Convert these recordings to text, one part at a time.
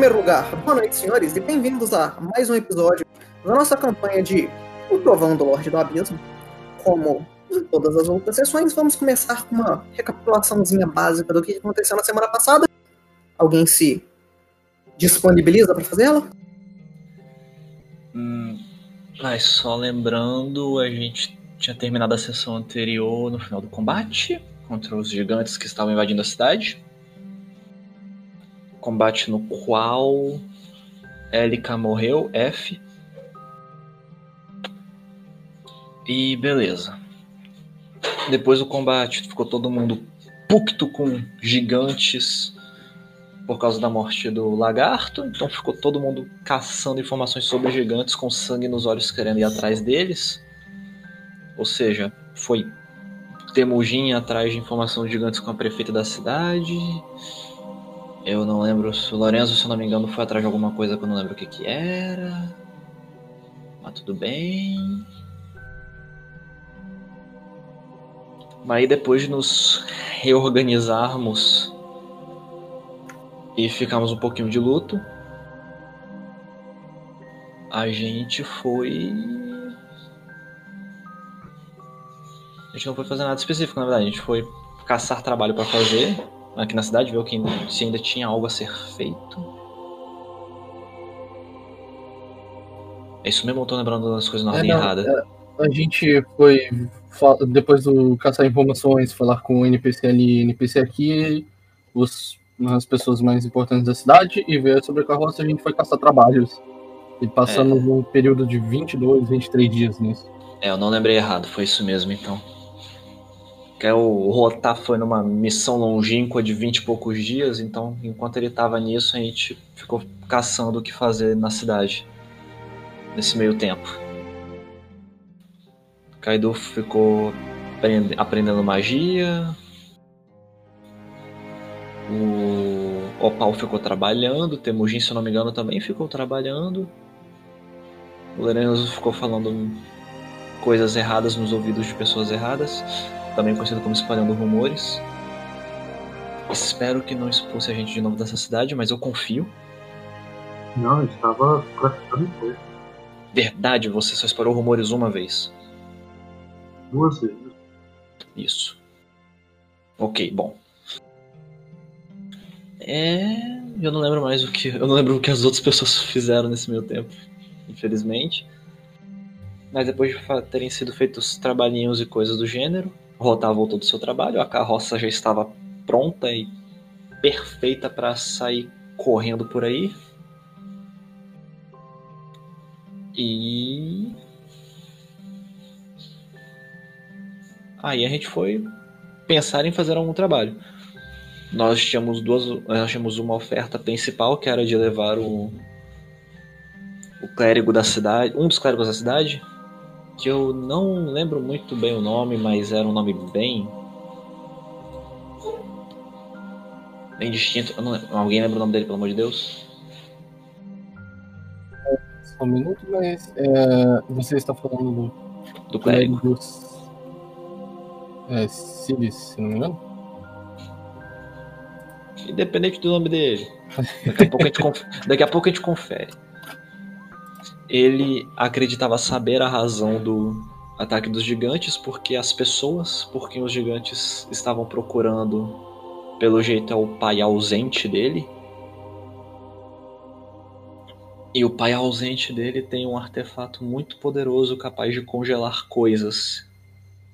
primeiro lugar, boa noite, senhores, e bem-vindos a mais um episódio da nossa campanha de O Trovão do Lorde do Abismo. Como em todas as outras sessões, vamos começar com uma recapitulaçãozinha básica do que aconteceu na semana passada. Alguém se disponibiliza para fazer ela? Hum, mas só lembrando, a gente tinha terminado a sessão anterior no final do combate contra os gigantes que estavam invadindo a cidade. Combate no qual Elika morreu, F. E beleza. Depois do combate, ficou todo mundo pucto com gigantes por causa da morte do lagarto. Então ficou todo mundo caçando informações sobre gigantes com sangue nos olhos querendo ir atrás deles. Ou seja, foi Temujin atrás de informação de gigantes com a prefeita da cidade. Eu não lembro se o Lorenzo, se eu não me engano, foi atrás de alguma coisa que eu não lembro o que, que era. Mas tudo bem. Mas aí depois de nos reorganizarmos e ficarmos um pouquinho de luto, a gente foi. A gente não foi fazer nada específico, na verdade. A gente foi caçar trabalho para fazer aqui na cidade, ver que se ainda tinha algo a ser feito. É isso mesmo, eu tô lembrando das coisas na ordem É, não, errada. A gente foi, depois do caçar informações, falar com o NPC ali, NPC aqui, os, as pessoas mais importantes da cidade, e ver sobre a carroça a gente foi caçar trabalhos. E passamos um período de 22, 23 dias nisso. É, eu não lembrei errado, foi isso mesmo então. Que é o Rotar foi numa missão longínqua de 20 e poucos dias, então enquanto ele tava nisso, a gente ficou caçando o que fazer na cidade. Nesse meio tempo. Kaido ficou aprende- aprendendo magia. O Opal ficou trabalhando. Temujin, se não me engano, também ficou trabalhando. O Lorenzo ficou falando coisas erradas nos ouvidos de pessoas erradas, também conhecido como espalhando rumores. Espero que não expulse a gente de novo dessa cidade, mas eu confio. Não, eu estava praticando coisa. Verdade, você só espalhou rumores uma vez. Duas vezes. Isso. Ok, bom. É. Eu não lembro mais o que. Eu não lembro o que as outras pessoas fizeram nesse meio tempo, infelizmente. Mas depois de terem sido feitos trabalhinhos e coisas do gênero, Rotar voltou do seu trabalho, a carroça já estava pronta e perfeita para sair correndo por aí. E aí a gente foi pensar em fazer algum trabalho. Nós tínhamos duas, nós tínhamos uma oferta principal que era de levar o o clérigo da cidade, um dos clérigos da cidade, que eu não lembro muito bem o nome, mas era um nome bem bem distinto. Não alguém lembra o nome dele, pelo amor de Deus? Só um minuto, mas é, você está falando do Do clérigo. clérigo é, Silis, se não me engano? Independente do nome dele. Daqui a pouco a gente, conf- Daqui a pouco a gente confere. Ele acreditava saber a razão do ataque dos gigantes, porque as pessoas por quem os gigantes estavam procurando, pelo jeito, é o pai ausente dele. E o pai ausente dele tem um artefato muito poderoso capaz de congelar coisas.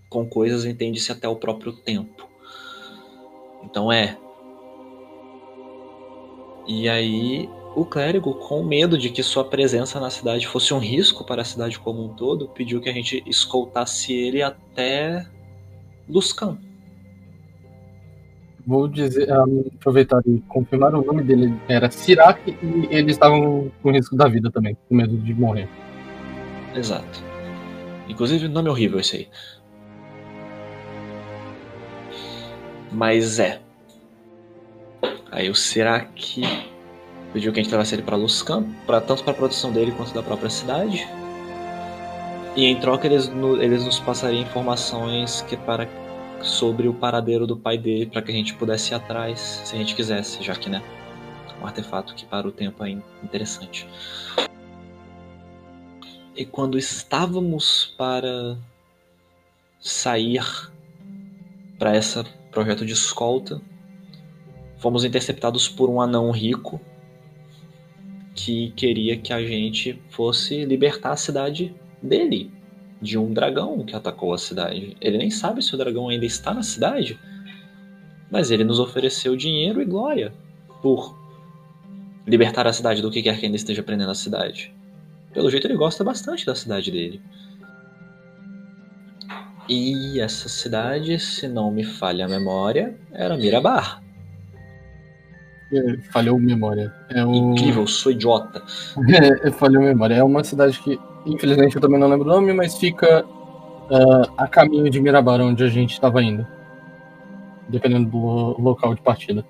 Com coisas entende-se até o próprio tempo. Então é, e aí, o clérigo, com medo de que sua presença na cidade fosse um risco para a cidade como um todo, pediu que a gente escoltasse ele até Luscan. Vou dizer, ah, aproveitar e confirmar o nome dele era Sirac e eles estavam com risco da vida também, com medo de morrer. Exato. Inclusive, nome horrível esse aí. Mas é. Aí o Sirac pediu que a gente levasse ele para Luscan, pra, tanto para a produção dele quanto da própria cidade. E em troca eles, no- eles nos passariam informações que para sobre o paradeiro do pai dele para que a gente pudesse ir atrás, se a gente quisesse, já que né, um artefato que para o tempo é interessante. E quando estávamos para sair para esse projeto de escolta, fomos interceptados por um anão rico que queria que a gente fosse libertar a cidade dele, de um dragão que atacou a cidade. Ele nem sabe se o dragão ainda está na cidade, mas ele nos ofereceu dinheiro e glória por libertar a cidade do que quer que ainda esteja prendendo a cidade. Pelo jeito, ele gosta bastante da cidade dele. E essa cidade, se não me falha a memória, era Mirabar. É, falhou memória. É o... Incrível, sou idiota. É, falhou memória. É uma cidade que, infelizmente, eu também não lembro o nome, mas fica uh, a caminho de Mirabar, onde a gente estava indo. Dependendo do local de partida.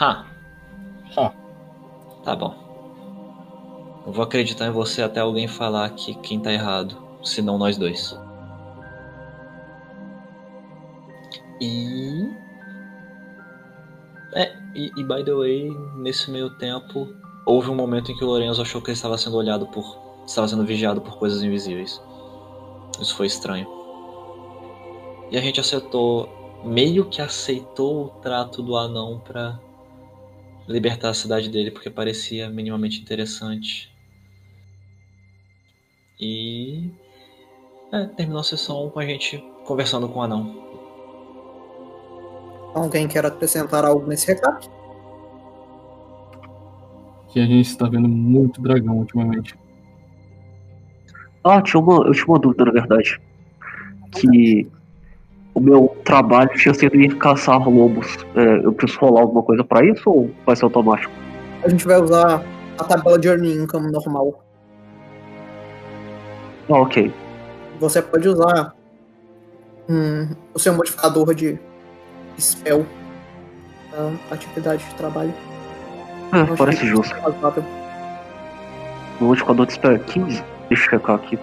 Ha. Ha. Tá bom. Eu vou acreditar em você até alguém falar que quem tá errado, se não nós dois. E é, e, e, by the way, nesse meio tempo, houve um momento em que o Lorenzo achou que ele estava sendo olhado por. estava sendo vigiado por coisas invisíveis. Isso foi estranho. E a gente aceitou. meio que aceitou o trato do anão para libertar a cidade dele, porque parecia minimamente interessante. E. É, terminou a sessão com a gente conversando com o anão. Alguém quer acrescentar algo nesse recado? Que a gente está vendo muito dragão ultimamente. Ah, tinha uma, eu tinha uma dúvida, na verdade. Que o meu trabalho tinha sido ir caçar lobos. É, eu preciso rolar alguma coisa para isso ou vai ser automático? A gente vai usar a tabela de earning income normal. Ah, ok. Você pode usar hum, o seu modificador de spell a atividade de trabalho. É, parece justo. O modificador de spell é 15? Deixa eu checar aqui.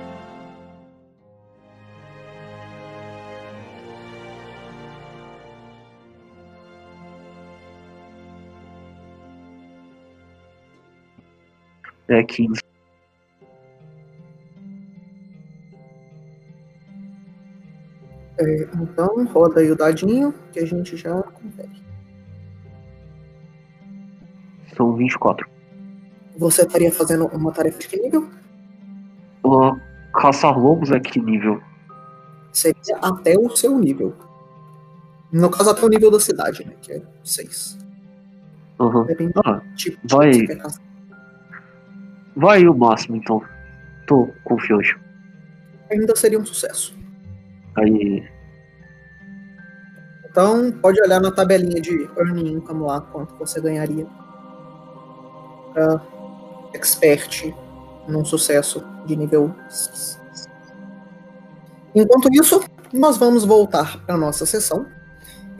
É 15. É, então, roda aí o dadinho que a gente já confere. São 24. Você estaria fazendo uma tarefa de que nível? Uh, caçar lobos é que nível? Seria até o seu nível. No caso, até o nível da cidade, né? Que é 6. Uhum. Depende ah, tipo vai. que. Vai o máximo, então. Tô confiante. Ainda seria um sucesso. Aí. Então, pode olhar na tabelinha de earning income lá, quanto você ganharia. Pra expert num sucesso de nível 6. Enquanto isso, nós vamos voltar para nossa sessão.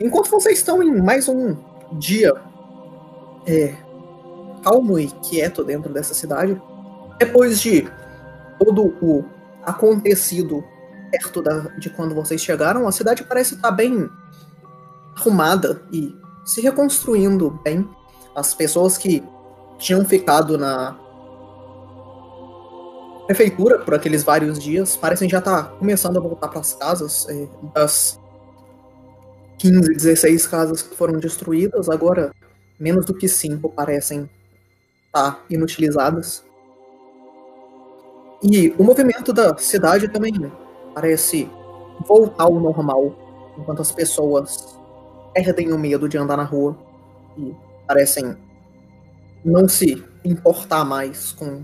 Enquanto vocês estão em mais um dia é, calmo e quieto dentro dessa cidade, depois de todo o acontecido perto da, de quando vocês chegaram, a cidade parece estar bem arrumada e se reconstruindo bem. As pessoas que tinham ficado na prefeitura por aqueles vários dias parecem já estar começando a voltar para as casas. É, das 15, 16 casas que foram destruídas, agora menos do que 5 parecem estar inutilizadas. E o movimento da cidade também parece voltar ao normal, enquanto as pessoas perdem o medo de andar na rua e parecem não se importar mais com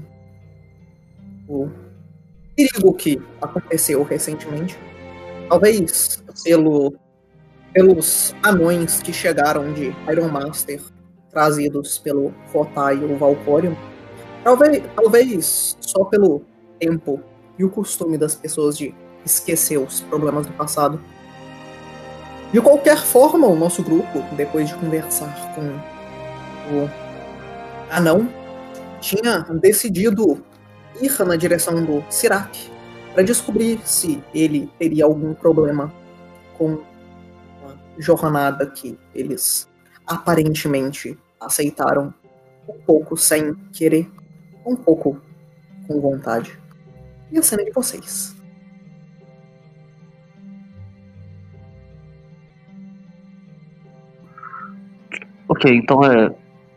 o perigo que aconteceu recentemente. Talvez pelo, pelos anões que chegaram de Iron Master, trazidos pelo Rotai e o Valcorium. Talvez, talvez só pelo tempo e o costume das pessoas de esquecer os problemas do passado. De qualquer forma, o nosso grupo, depois de conversar com o anão, tinha decidido ir na direção do Sirac para descobrir se ele teria algum problema com a jornada que eles aparentemente aceitaram um pouco sem querer, um pouco com vontade. E a cena é de vocês. Ok, então é.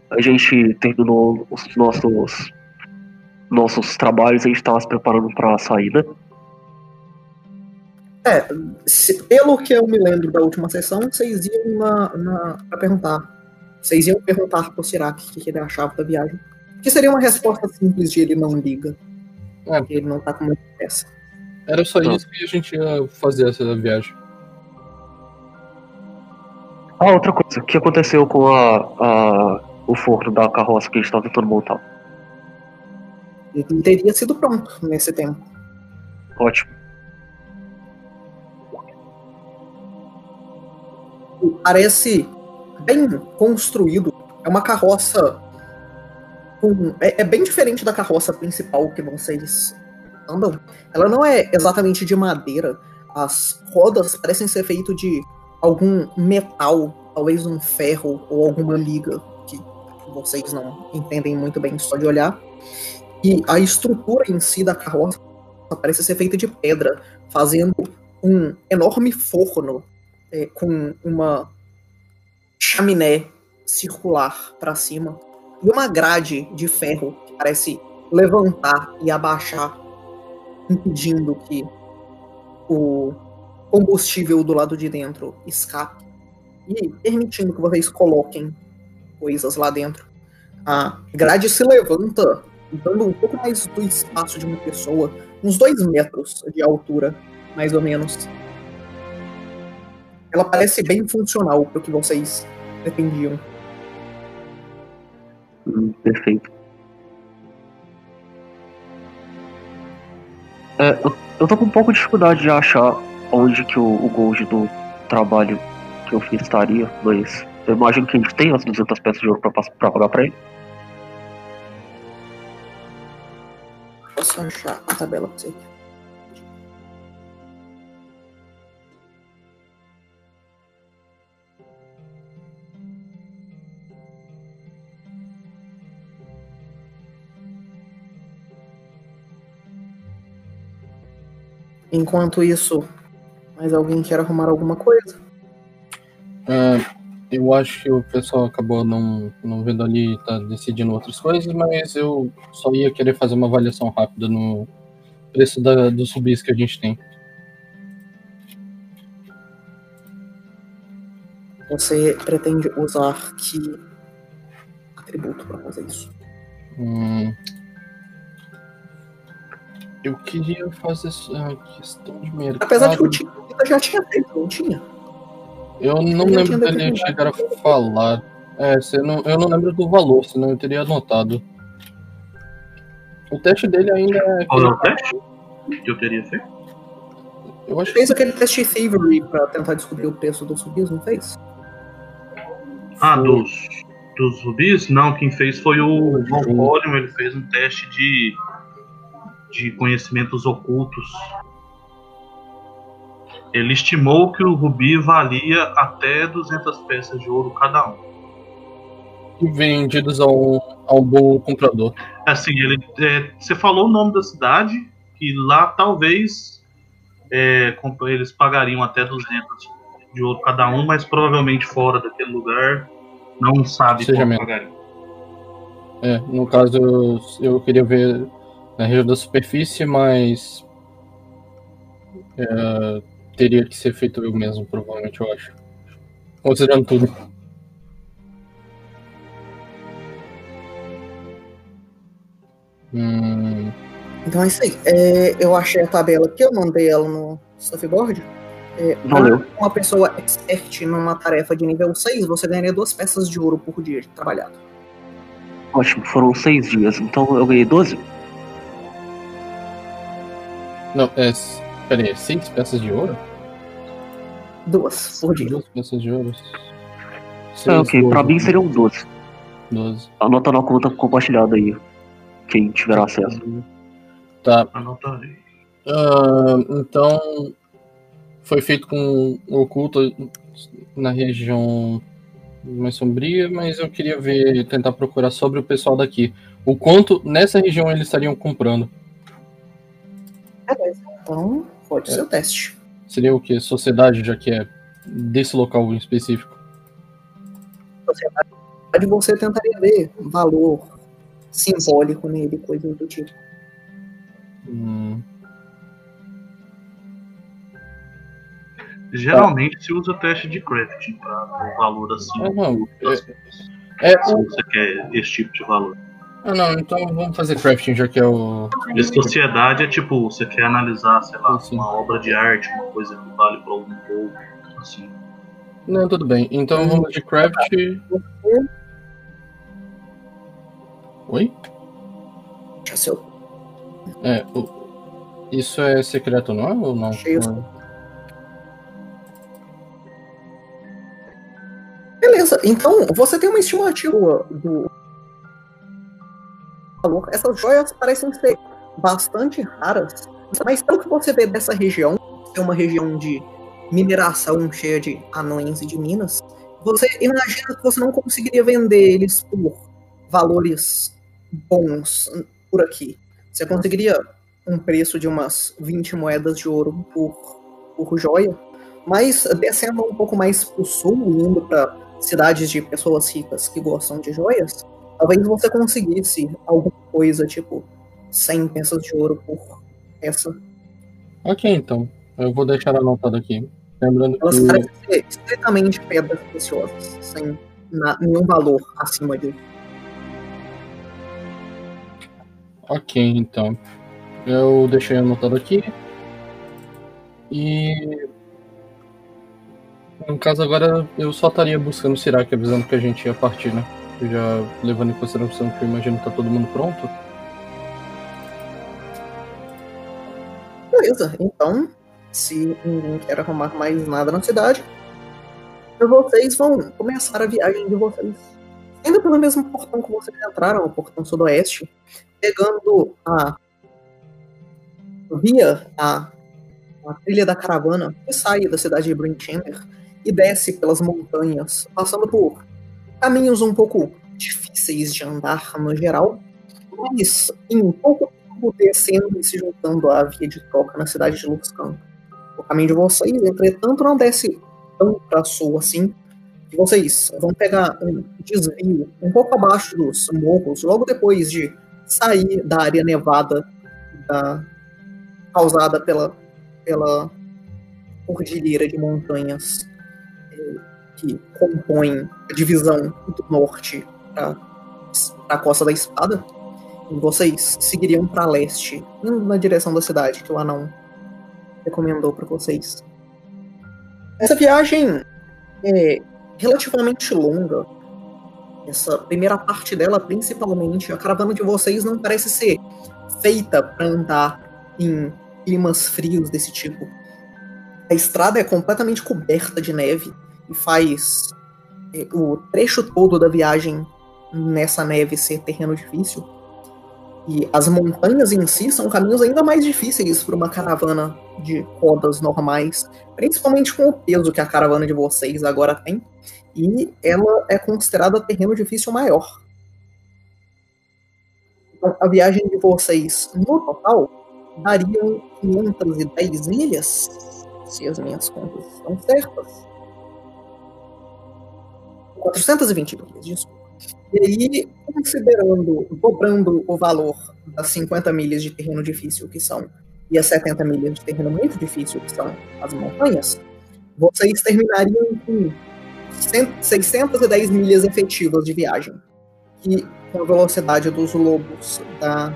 A gente terminou os nossos nossos trabalhos, a gente estava se preparando para a saída. É, se- pelo que eu me lembro da última sessão, vocês iam na, na, pra perguntar. Vocês iam perguntar pro Sirac o que, que ele achava da viagem. Que seria uma resposta simples de ele não liga. É. Ele não tá com muita pressa. Era só Tá. isso que a gente ia fazer essa viagem. Ah, outra coisa, o que aconteceu com a, a- o forno da carroça que estava tentando montar? Ele teria sido pronto nesse tempo. Ótimo. Parece bem construído. É uma carroça. Com, é, é bem diferente da carroça principal que vocês andam. Ela não é exatamente de madeira. As rodas parecem ser feitas de algum metal, talvez um ferro ou alguma liga que vocês não entendem muito bem só de olhar. E a estrutura em si da carroça parece ser feita de pedra, fazendo um enorme forno é, com uma chaminé circular para cima e uma grade de ferro que parece levantar e abaixar, impedindo que o combustível do lado de dentro escape e permitindo que vocês coloquem coisas lá dentro. A grade se levanta, dando um pouco mais do espaço de uma pessoa, uns dois metros de altura, mais ou menos. Ela parece bem funcional para o que vocês pretendiam. Hum, perfeito. É, eu, eu tô com um pouco de dificuldade de achar onde que o, o gold do trabalho que eu fiz estaria, mas eu imagino que a gente tem as 200 peças de ouro pra, pra pagar pra ele. Posso achar a tabela pra você. Enquanto isso, mais alguém quer arrumar alguma coisa? É, eu acho que o pessoal acabou não, não vendo ali tá decidindo outras coisas, mas eu só ia querer fazer uma avaliação rápida no preço da, dos subis que a gente tem. Você pretende usar que atributo para fazer isso? Hum, eu queria fazer a questão de mercado. Apesar de que o já tinha feito, não tinha? Eu não já lembro dele determinado. chegar a falar. É, você não, eu não lembro do valor, senão eu teria anotado. O teste dele ainda é. Qual é o teste que eu teria feito? Eu acho que Fez aquele teste Thievery pra tentar descobrir o preço dos subis, não fez? Ah, dos, dos rubis? Não, quem fez foi o Volcolium, ele fez um teste de, de conhecimentos ocultos. Ele estimou que o rubi valia até 200 peças de ouro cada um. vendidos a um, a um bom comprador. Assim, ele, é, você falou o nome da cidade, que lá talvez é, eles pagariam até 200 de ouro cada um, mas provavelmente fora daquele lugar não sabe Seja quanto pagariam. É, no caso, eu, eu queria ver na região da superfície, mas. é, teria que ser feito eu mesmo, provavelmente, eu acho. Considerando tudo. Hum, Então é isso aí. É, eu achei a tabela aqui, eu mandei ela no Stuffboard. É, Valeu. uma pessoa expert numa tarefa de nível 6, você ganharia duas peças de ouro por dia de trabalhado. Ótimo, foram seis dias, então eu ganhei 12? Não, é. aí, seis peças de ouro? Duas por dia. Duas peças de ouro. É, Seis, ok, pra doze, mim seriam 12. doze. Anota na conta compartilhada aí, quem tiver acesso. Tá, Anota aí. Ah, então, foi feito com o oculto na região mais sombria, mas eu queria ver, tentar procurar sobre o pessoal daqui. O quanto nessa região eles estariam comprando. Beleza. Então, pode É. ser o teste. Seria o que? Sociedade, já que é desse local em específico. Aí você tentaria ver valor simbólico nele, coisas do tipo. Hum, Geralmente se usa teste de crafting para o valor assim. Ah, não. das- É, se o- você quer esse tipo de valor. Ah, não, então vamos fazer crafting, já que é o. E sociedade é tipo, você quer analisar, sei lá, Sim. uma obra de arte, uma coisa que vale para algum pouco, assim. Não, tudo bem. Então vamos de craft. Oi? Já seu É, o- isso é secreto, não é? Ou não? Cheio. Não. Beleza, então você tem uma estimativa do valor. Essas joias parecem ser bastante raras, mas pelo que você vê dessa região, é uma região de mineração cheia de anões e de minas, você imagina que você não conseguiria vender eles por valores bons por aqui. Você conseguiria um preço de umas 20 moedas de ouro por, por joia, mas descendo um pouco mais pro sul, indo para cidades de pessoas ricas que gostam de joias, talvez você conseguisse alguma coisa tipo 100 peças de ouro por peça. Ok, então. Eu vou deixar anotado aqui. Lembrando Elas que. parecem ser estritamente pedras preciosas, sem na- nenhum valor acima disso. Ok, então. Eu deixei anotado aqui. E. No caso, agora eu só estaria buscando o Sirac avisando que a gente ia partir, né? Já levando em consideração que eu imagino que tá todo mundo pronto. Beleza, então, se ninguém quer arrumar mais nada na cidade, vocês vão começar a viagem de vocês. Indo pelo mesmo portão que vocês entraram, o portão sudoeste, pegando a. via a, a trilha da caravana que sai da cidade de Brinchamber e desce pelas montanhas, passando por caminhos um pouco difíceis de andar no geral, mas em pouco tempo descendo e se juntando à via de troca na cidade de Luxcan. O caminho de vocês, entretanto, não desce tão para sul assim. Vocês vão pegar um desvio um pouco abaixo dos morros, logo depois de sair da área nevada da- causada pela, pela cordilheira de montanhas que compõem a divisão do norte para a Costa da Espada. Vocês seguiriam para leste, indo na direção da cidade que o anão recomendou para vocês. Essa viagem é relativamente longa. Essa primeira parte dela, principalmente, a caravana de vocês não parece ser feita para andar em climas frios desse tipo. A estrada é completamente coberta de neve e faz é, o trecho todo da viagem nessa neve ser terreno difícil. E as montanhas em si são caminhos ainda mais difíceis para uma caravana de rodas normais, principalmente com o peso que a caravana de vocês agora tem. E ela é considerada terreno difícil maior. Então, a viagem de vocês, no total, dariam 510 milhas, se as minhas contas estão certas. 420 milhas, desculpa. E aí, considerando, dobrando o valor das 50 milhas de terreno difícil que são, e as 70 milhas de terreno muito difícil que são as montanhas, vocês terminariam com 100 610 milhas efetivas de viagem. Que com a velocidade dos lobos da,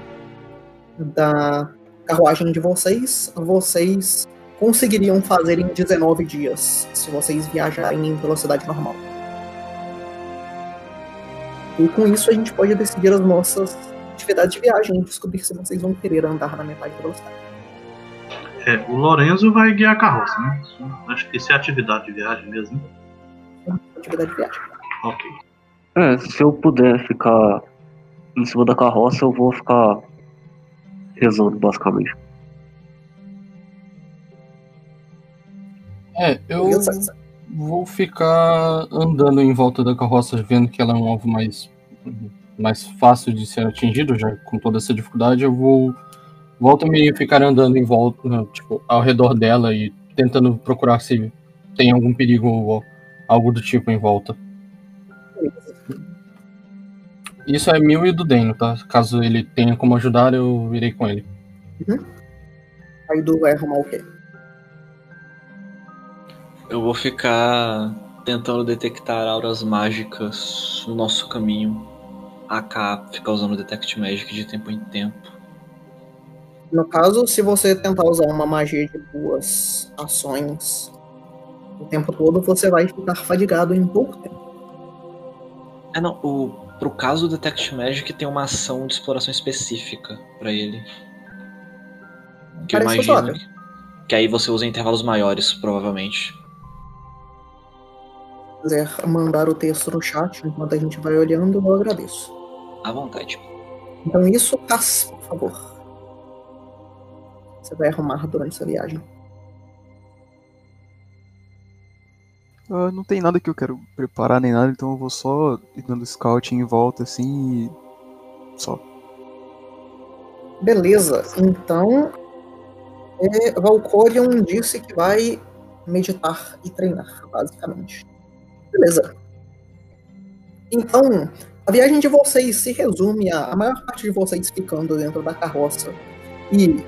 da carruagem de vocês, vocês conseguiriam fazer em 19 dias, se vocês viajarem em velocidade normal. E com isso a gente pode decidir as nossas atividades de viagem e descobrir se vocês vão querer andar na metade da velocidade. É, o Lorenzo vai guiar a carroça, né? Acho que isso é atividade de viagem mesmo. né? Atividade de viagem. Ok. É, se eu puder ficar em cima da carroça, eu vou ficar rezando, basicamente. É, eu. Beleza? Vou ficar andando em volta da carroça, vendo que ela é um alvo mais, mais fácil de ser atingido, já com toda essa dificuldade. Eu vou volta me ficar andando em volta, tipo, ao redor dela e tentando procurar se tem algum perigo ou algo do tipo em volta. Isso é mil e do Deno, tá? Caso ele tenha como ajudar, eu irei com ele. Uhum. Aí do vai arrumar o quê? Eu vou ficar tentando detectar auras mágicas no nosso caminho. AK ficar usando Detect Magic de tempo em tempo. No caso, se você tentar usar uma magia de duas ações o tempo todo, você vai ficar fadigado em pouco tempo. É, não. O, pro caso do Detect Magic, tem uma ação de exploração específica para ele. Que eu Parece imagino razoável. que, que aí você usa em intervalos maiores, provavelmente. Se quiser mandar o texto no chat enquanto a gente vai olhando, eu agradeço. À vontade. Então isso, Cass, por favor. Você vai arrumar durante essa viagem. Ah, não tem nada que eu quero preparar nem nada, então eu vou só ir dando scouting em volta assim e. Só. Beleza, então é, Valkorion disse que vai meditar e treinar, basicamente. Beleza. Então, a viagem de vocês se resume a a maior parte de vocês ficando dentro da carroça e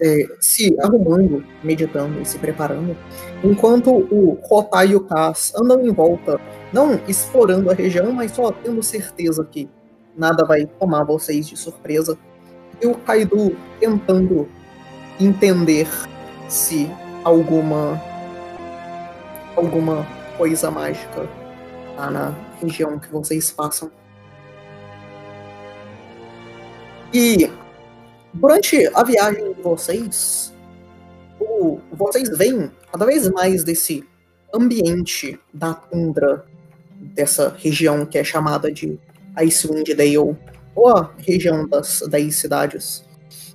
é, se arrumando, meditando e se preparando, enquanto o Rotai e o Cass andam em volta, não explorando a região, mas só tendo certeza que nada vai tomar vocês de surpresa. E o Kaido tentando entender se alguma alguma coisa mágica tá na região que vocês passam. E durante a viagem de vocês, o- vocês veem cada vez mais desse ambiente da tundra dessa região que é chamada de Icewind Dale, ou a região das 10 cidades.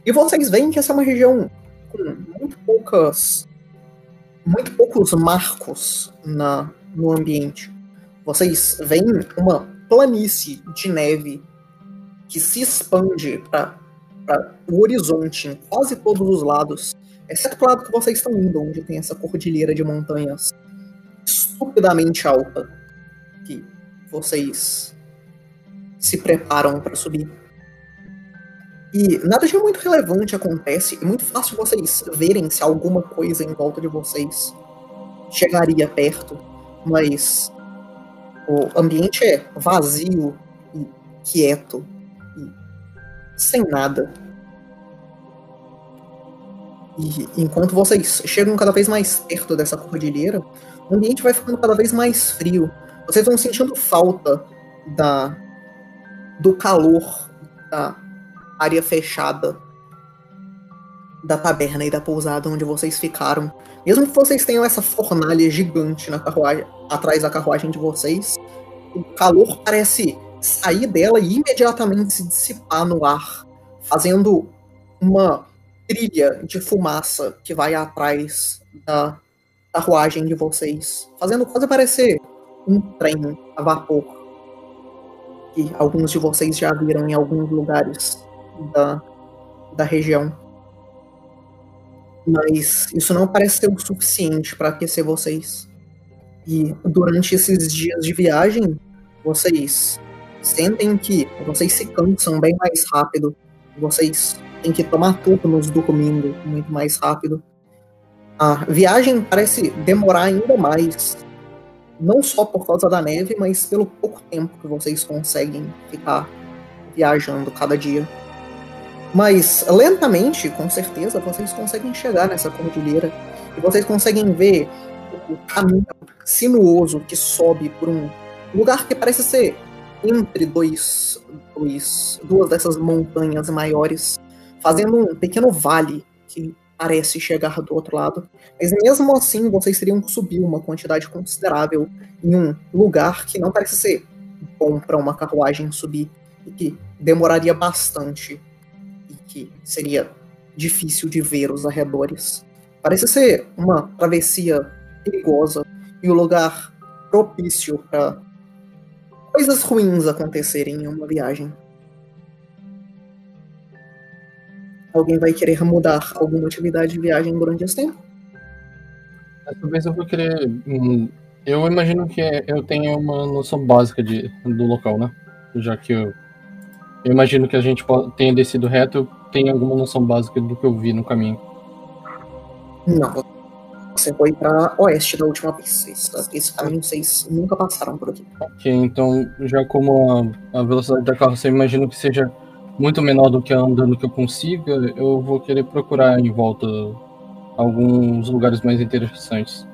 E vocês veem que essa é uma região com muito poucas muito poucos marcos na, no ambiente. Vocês veem uma planície de neve que se expande para o horizonte em quase todos os lados, exceto pro lado que vocês estão indo, onde tem essa cordilheira de montanhas estupidamente alta que vocês se preparam para subir. E nada de muito relevante acontece, é muito fácil vocês verem se alguma coisa em volta de vocês chegaria perto, mas o ambiente é vazio e quieto e sem nada. E enquanto vocês chegam cada vez mais perto dessa cordilheira, o ambiente vai ficando cada vez mais frio. Vocês vão sentindo falta da do calor da área fechada da taberna e da pousada onde vocês ficaram. Mesmo que vocês tenham essa fornalha gigante na carruagem, atrás da carruagem de vocês, o calor parece sair dela e imediatamente se dissipar no ar, fazendo uma trilha de fumaça que vai atrás da carruagem de vocês, fazendo quase parecer um trem a vapor que alguns de vocês já viram em alguns lugares da, da região. Mas isso não parece ser o suficiente para aquecer vocês. E durante esses dias de viagem, vocês sentem que vocês se cansam bem mais rápido. Vocês têm que tomar turnos dormindo muito mais rápido. A viagem parece demorar ainda mais. Não só por causa da neve, mas pelo pouco tempo que vocês conseguem ficar viajando cada dia. Mas lentamente, com certeza, vocês conseguem chegar nessa cordilheira e vocês conseguem ver o caminho sinuoso que sobe por um lugar que parece ser entre dois, dois duas dessas montanhas maiores, fazendo um pequeno vale que parece chegar do outro lado. Mas mesmo assim, vocês teriam que subir uma quantidade considerável em um lugar que não parece ser bom para uma carruagem subir e que demoraria bastante que seria difícil de ver os arredores. Parece ser uma travessia perigosa e o lugar propício para coisas ruins acontecerem em uma viagem. Alguém vai querer mudar alguma atividade de viagem durante esse tempo? Dessa vez eu vou querer. Eu imagino que eu tenha uma noção básica de, do local, né? Já que eu. Eu imagino que a gente tenha descido reto, tenho alguma noção básica do que eu vi no caminho. Não. Você foi para oeste da última vez. Esse, esse caminho vocês nunca passaram por aqui. Ok, então, já como a, a velocidade da carroça eu imagino que seja muito menor do que andando que eu consiga, eu vou querer procurar em volta alguns lugares mais interessantes.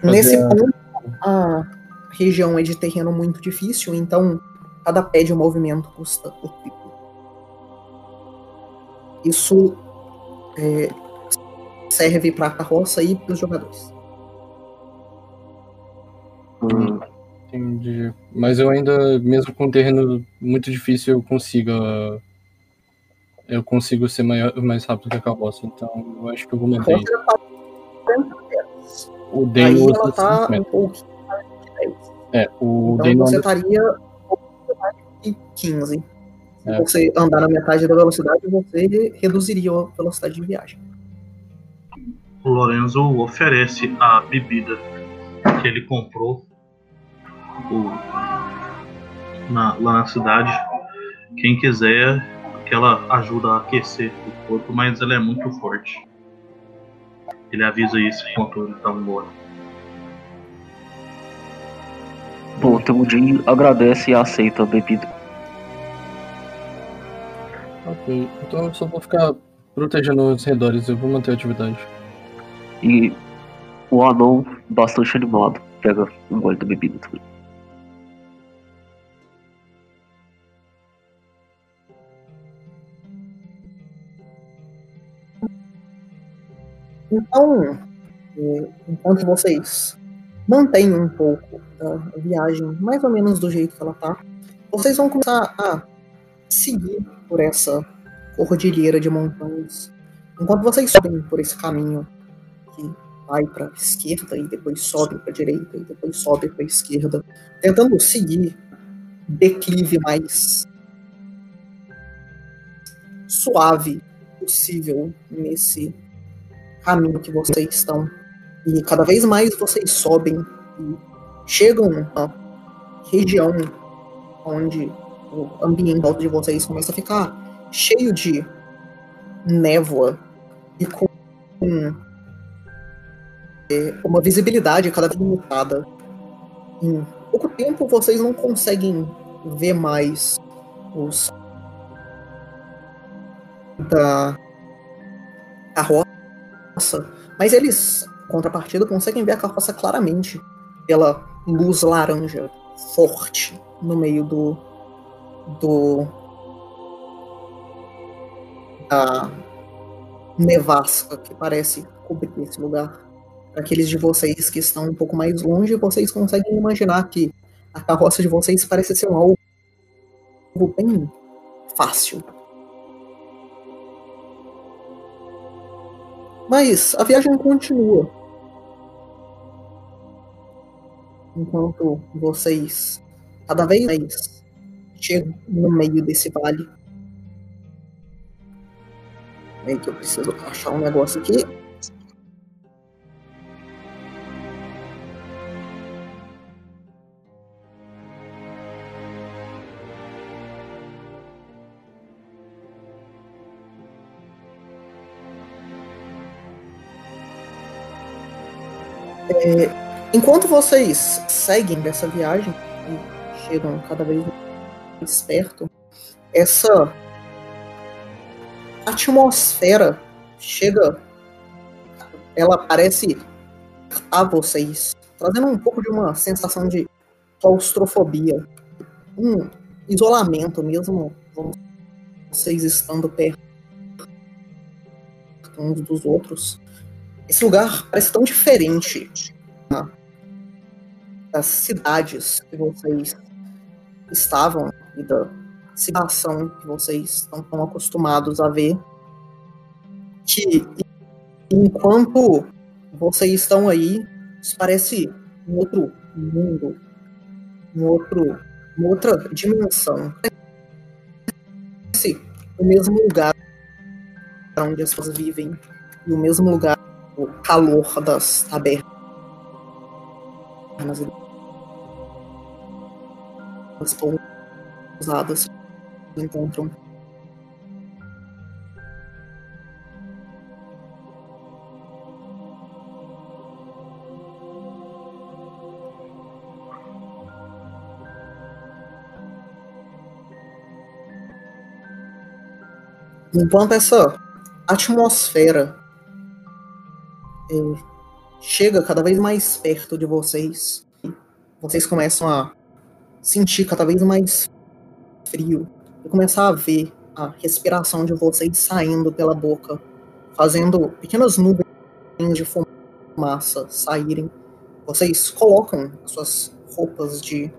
Fazer Nesse a- ponto, a região é de terreno muito difícil, então cada pé de movimento custa o triplo. Isso é, serve para a carroça e para os jogadores. Hum, Entendi. Mas eu ainda, mesmo com um terreno muito difícil, eu consigo. ah, Eu consigo ser maior, mais rápido que a carroça, então eu acho que eu vou manter. tá 40 metros. O usa tá 5 um 10. É, o Então Dane você estaria um pouquinho mais de 15. Se É. você andar na metade da velocidade, você reduziria a velocidade de viagem. O Lorenzo oferece a bebida que ele comprou o- na- lá na cidade. Quem quiser, que ela ajuda a aquecer o corpo, mas ela é muito forte. Ele avisa isso enquanto ele tá embora. bom, Temudin agradece e aceita a bebida. Ok, então eu só vou ficar protegendo os redores, eu vou manter a atividade. E o anão, bastante animado, pega um gole da bebida também. Então, eh, enquanto vocês mantêm um pouco da viagem mais ou menos do jeito que ela tá, vocês vão começar a seguir por essa cordilheira de montanhas. Enquanto vocês sobem por esse caminho que vai para esquerda e depois sobe para direita e depois sobe para esquerda, tentando seguir declive mais suave possível nesse caminho que vocês estão. E cada vez mais vocês sobem e chegam a região onde o ambiente em volta de vocês começa a ficar cheio de névoa e com é, uma visibilidade cada vez limitada. Em pouco tempo vocês não conseguem ver mais os da carroça, mas eles, contrapartida, conseguem ver a carroça claramente pela luz laranja forte no meio do do da nevasca que parece cobrir esse lugar. Para aqueles de vocês que estão um pouco mais longe, vocês conseguem imaginar que a carroça de vocês parece ser um alvo bem fácil. Mas a viagem continua. Enquanto vocês cada vez mais chegam no meio desse vale. Bem que eu preciso achar um negócio aqui. É, enquanto vocês seguem dessa viagem e chegam cada vez mais perto, essa atmosfera chega, ela parece a vocês, trazendo um pouco de uma sensação de claustrofobia, um isolamento mesmo, vocês estando perto uns dos outros. Esse lugar parece tão diferente das cidades que vocês estavam da situação que vocês estão tão acostumados a ver, que enquanto vocês estão aí, isso parece um outro mundo, um outro, uma outra dimensão. Parece o mesmo lugar onde as pessoas vivem e o mesmo lugar, o calor das tabernas. As pousadas se encontram. Enquanto essa atmosfera é, chega cada vez mais perto de vocês, vocês começam a sentir cada vez mais frio e começar a ver a respiração de vocês saindo pela boca, fazendo pequenas nuvens de fumaça saírem. Vocês colocam as suas roupas de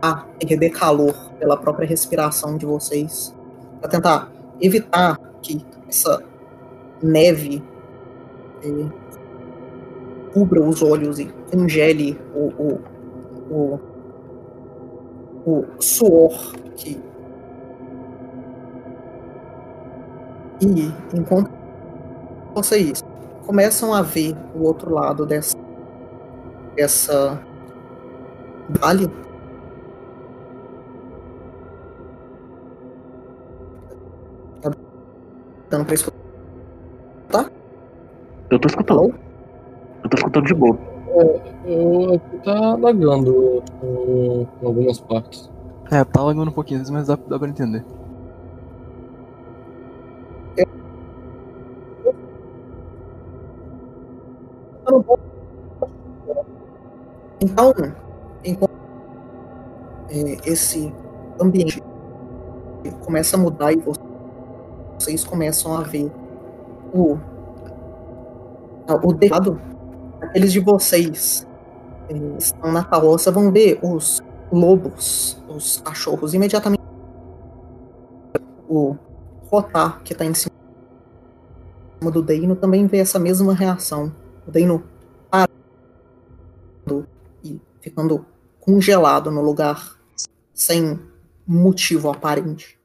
a perder calor pela própria respiração de vocês, para tentar evitar que essa neve é, cubra os olhos e congele o, o, o, o suor que e enquanto vocês começam a ver o outro lado dessa dessa vale dando pra escutar? Eu tô escutando. Eu tô escutando de boa. É, eu aqui tá lagando em algumas partes. É, tá lagando um pouquinho, mas dá, dá pra entender. Então, enquanto é, esse ambiente começa a mudar e vocês começam a ver o o dedo aqueles de vocês que estão na carroça vão ver os lobos, os cachorros imediatamente o Rotar que está em cima do Deino também vê essa mesma reação. O Deino parando e ficando congelado no lugar sem motivo aparente.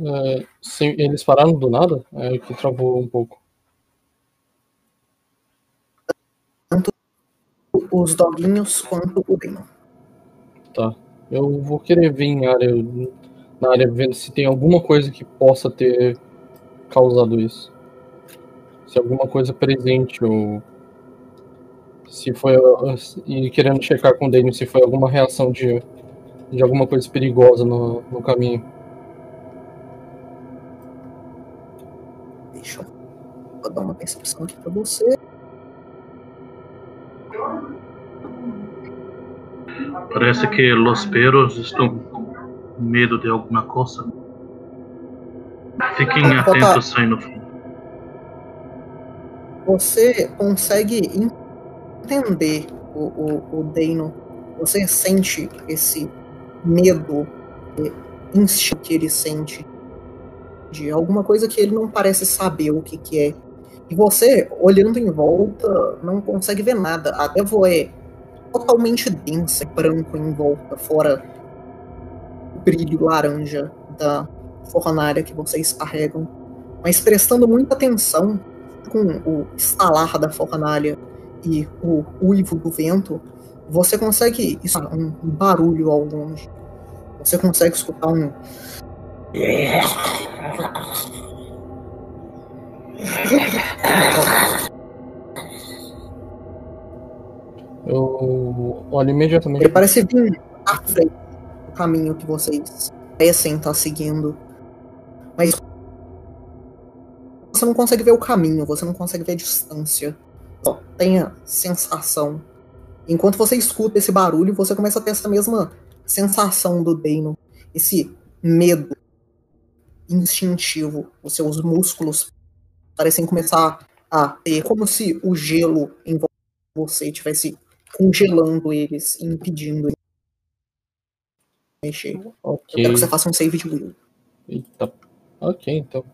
É, sim, eles pararam do nada? É que travou um pouco. Tanto os doguinhos quanto o Deino. Tá. Eu vou querer vir em área, na área vendo se tem alguma coisa que possa ter causado isso. Se alguma coisa presente ou se foi e querendo checar com o Daniel se foi alguma reação de, de alguma coisa perigosa no, no caminho. Deixa eu vou dar uma percepção aqui pra você. Parece que Los Peros estão com medo de alguma coisa. Fiquem Pode botar. atentos aí no fundo. Você consegue entender o, o, o Deino. Você sente esse medo eh, instintivo que ele sente de alguma coisa que ele não parece saber o que, que é. E você, olhando em volta, não consegue ver nada. A névoa é totalmente densa, branco em volta, fora o brilho laranja da fornária que vocês carregam. Mas prestando muita atenção com o estalar da fornalha e o uivo do vento, você consegue escutar um barulho ao longe. Você consegue escutar um. Eu olho imediatamente. Ele parece vir à frente do caminho que vocês parecem estar seguindo. Mas você não consegue ver o caminho, você não consegue ver a distância. Só tem a sensação. Enquanto você escuta esse barulho, você começa a ter essa mesma sensação do Deino. Esse medo instintivo. Os seus músculos parecem começar a ter como se o gelo em você estivesse congelando eles, impedindo mexer. Eu Ok. quero que você faça um save de will. Eita. Ok, então.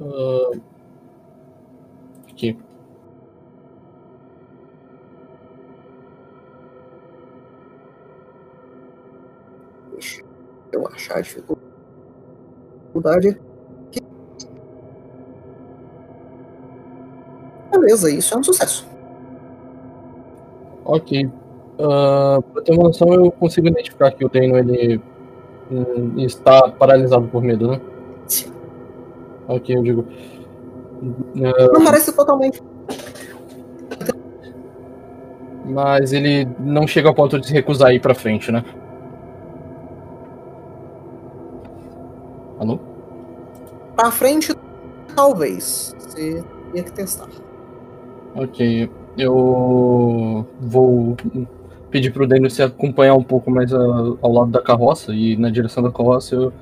Ah, aqui. Deixa eu achar a dificuldade aqui. Beleza, isso é um sucesso. Ok. Ah, pra ter uma noção, eu consigo identificar que o Dano ele hum, está paralisado por medo, né? Sim. Ok, eu digo. Ah, Não parece totalmente. mas ele não chega ao ponto de se recusar a ir pra frente, né? Pra frente, talvez. Você teria que testar. Ok, eu vou pedir pro Daniel se acompanhar um pouco mais a- ao lado da carroça e na direção da carroça eu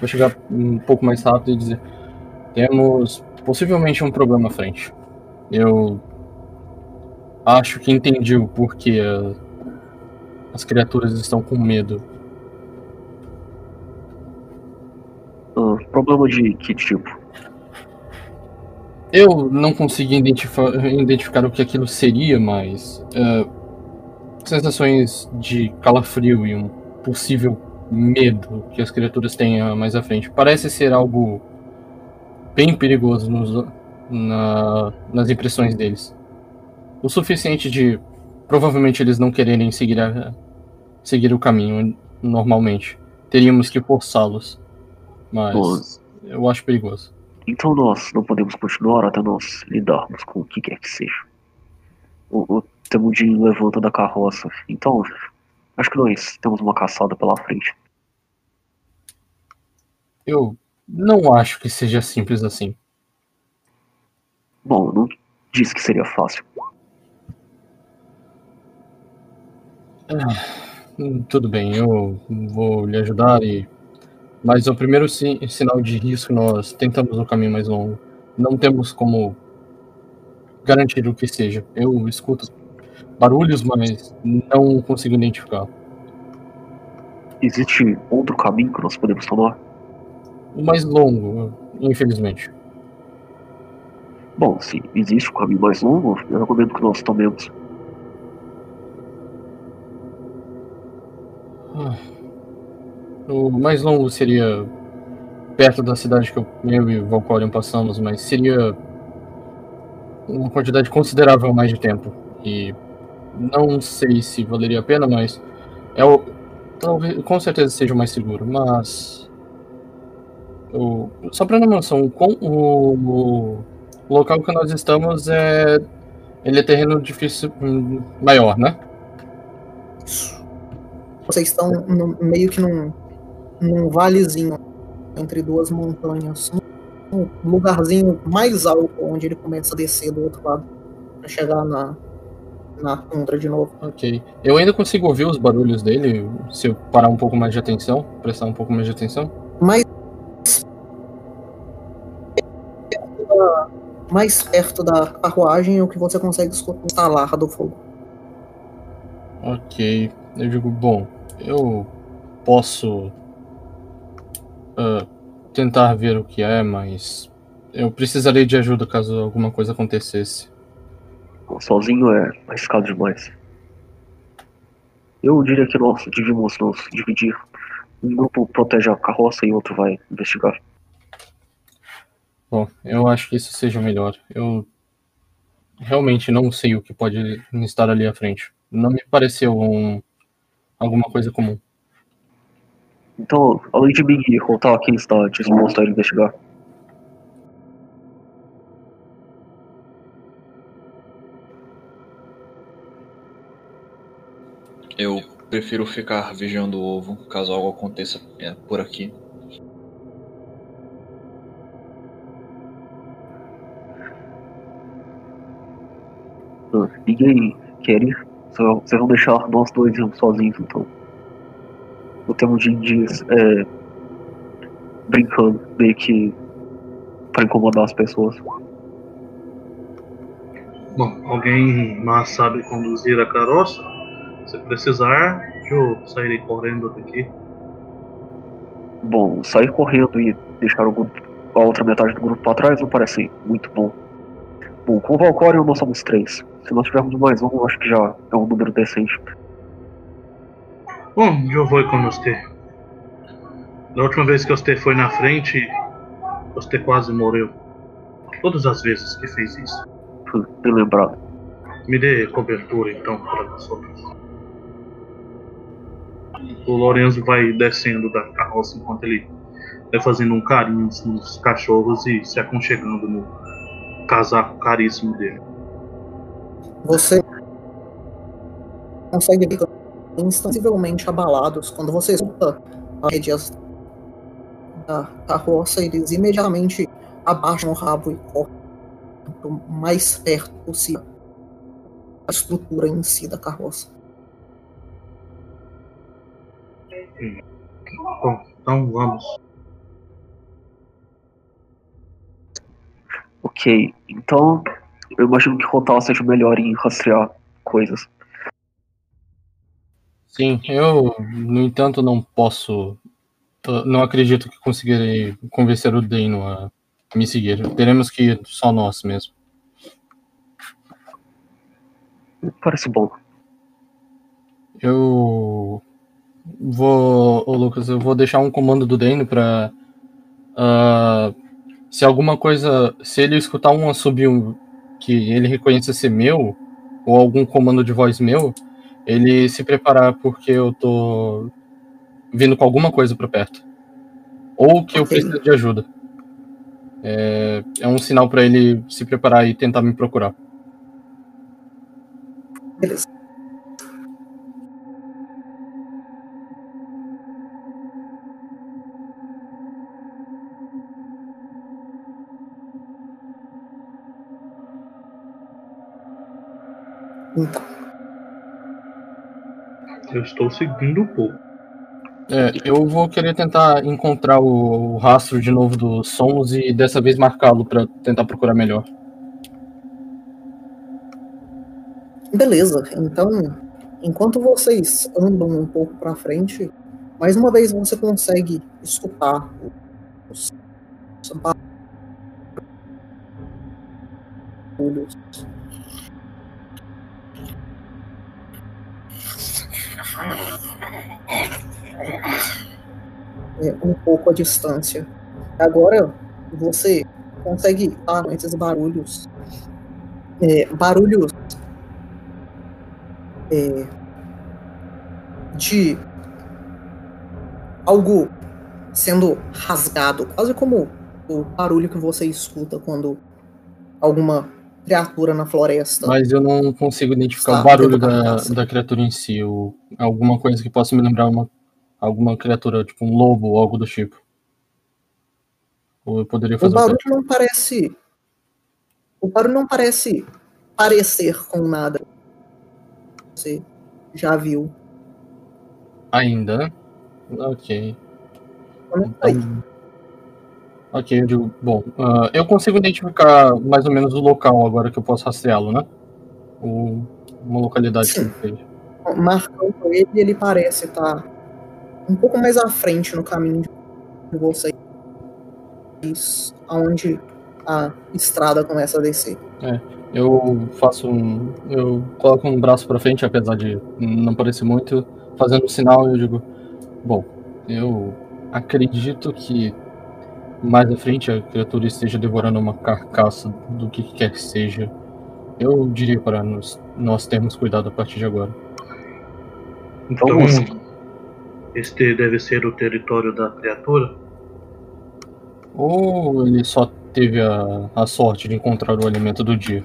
vou chegar um pouco mais rápido e dizer: temos possivelmente um problema à frente. Eu acho que entendi o porquê as criaturas estão com medo. Problema de que tipo? Eu não consegui identificar, identificar o que aquilo seria, mas eh, sensações de calafrio e um possível medo que as criaturas ah, mais à frente. Parece ser algo bem perigoso nos- na- nas impressões deles. O suficiente de provavelmente eles não quererem seguir, a- seguir o caminho normalmente. Teríamos que forçá-los. Mas Nós- eu acho perigoso. Então nós não podemos continuar até nós lidarmos com o que quer que seja. O, o Temudinho levanta da carroça. Então, acho que nós temos uma caçada pela frente. Eu não acho que seja simples assim. Bom, não disse que seria fácil. Hum, Tudo bem, eu vou lhe ajudar e. Mas o primeiro si- sinal de risco nós tentamos o caminho mais longo. Não temos como garantir o que seja. Eu escuto barulhos, mas não consigo identificar. Existe outro caminho que nós podemos tomar? O mais longo, infelizmente. Bom, se existe um caminho mais longo, eu recomendo que nós tomemos. Ah. O mais longo seria perto da cidade que eu, e Valcorion passamos, mas seria uma quantidade considerável mais de tempo. E não sei se valeria a pena, mas é o, talvez, com certeza seja o mais seguro. Mas o, só para noção, com o, o local que nós estamos é ele é terreno difícil hum, maior, né? Vocês estão no- meio que num, num valezinho entre duas montanhas. Um lugarzinho mais alto onde ele começa a descer do outro lado. Pra chegar na, na tundra de novo. Ok. Eu ainda consigo ouvir os barulhos dele se eu parar um pouco mais de atenção, prestar um pouco mais de atenção. Mais perto da, mais perto da carruagem é o que você consegue escutar o estalar do fogo. Ok. Eu digo, bom, eu posso ah, tentar ver o que é, mas eu precisaria de ajuda caso alguma coisa acontecesse. Sozinho é arriscado demais. Eu diria que nós devíamos nos dividir. Um grupo protege a carroça e outro vai investigar. Bom, eu acho que isso seja o melhor. Eu realmente não sei o que pode estar ali à frente. Não me pareceu um, alguma coisa comum. Então, além de e Rotar, quem está disposto a ir investigar? Eu prefiro ficar vigiando o ovo caso algo aconteça é, por aqui. Ah, Ninguém quer ir? Vocês vão deixar nós dois sozinhos, então. O Temudin diz, é, brincando, meio que pra incomodar as pessoas. Bom, alguém mais sabe conduzir a carroça? Se precisar, eu sairei correndo daqui. Bom, sair correndo e deixar o grupo, a outra metade do grupo para trás não parece muito bom. Bom, com o Valcório nós somos três. Se nós tivermos mais um, eu acho que já é um número decente. Bom, eu vou com você. Da última vez que você foi na frente, você quase morreu. Todas as vezes que fez isso. Bem lembrado. Me dê cobertura então para nós outros. O Lorenzo vai descendo da carroça enquanto ele vai fazendo um carinho nos cachorros e se aconchegando no casaco caríssimo dele. Você consegue ver instantaneamente abalados quando você escuta as rédeas da carroça, eles imediatamente abaixam o rabo e correm o mais perto possível da estrutura em si da carroça. Bom, então vamos. Ok, então eu imagino que Rontal seja melhor em rastrear coisas. Sim, eu, no entanto, não posso. Não acredito que conseguirei convencer o Dano a me seguir. Teremos que ir só nós mesmo. Parece bom. Eu vou, ô Lucas, eu vou deixar um comando do Dano pra. ah, se alguma coisa. Se ele escutar um assobio que ele reconheça ser meu, ou algum comando de voz meu, ele se preparar porque eu tô vindo com alguma coisa pra perto. Ou que eu preciso de ajuda. É, é um sinal pra ele se preparar e tentar me procurar. Beleza. Então, Eu estou seguindo um pouco. É, eu vou querer tentar encontrar o, o rastro de novo dos sons e dessa vez marcá-lo pra tentar procurar melhor. Beleza, então, enquanto vocês andam um pouco pra frente, mais uma vez você consegue escutar os barulhos. É, um pouco à distância. Agora você consegue escutar esses barulhos. É, barulhos é, de algo sendo rasgado, quase como o barulho que você escuta quando alguma criatura na floresta. Mas eu não consigo identificar Está o barulho da da, criatura em si, ou alguma coisa que possa me lembrar uma, alguma criatura, tipo um lobo ou algo do tipo. Ou eu poderia O fazer um barulho teste. não parece. O barulho não parece parecer com nada. Você já viu. ainda? Ok. Então, ok, eu digo, bom, ah, eu consigo identificar mais ou menos o local agora que eu posso rastreá-lo, né? O, uma localidade que Sim. ele fez. Marcando ele, ele parece estar um pouco mais à frente no caminho de vocês. Aonde a estrada começa a descer. Eu faço um. Eu coloco um braço pra frente, apesar de não parecer muito, fazendo um sinal e eu digo: Bom, eu acredito que mais à frente a criatura esteja devorando uma carcaça do que quer que seja. Eu diria para nós, nós termos cuidado a partir de agora. Então, Vamos. este deve ser o território da criatura? Ou ele só teve a, a sorte de encontrar o alimento do dia?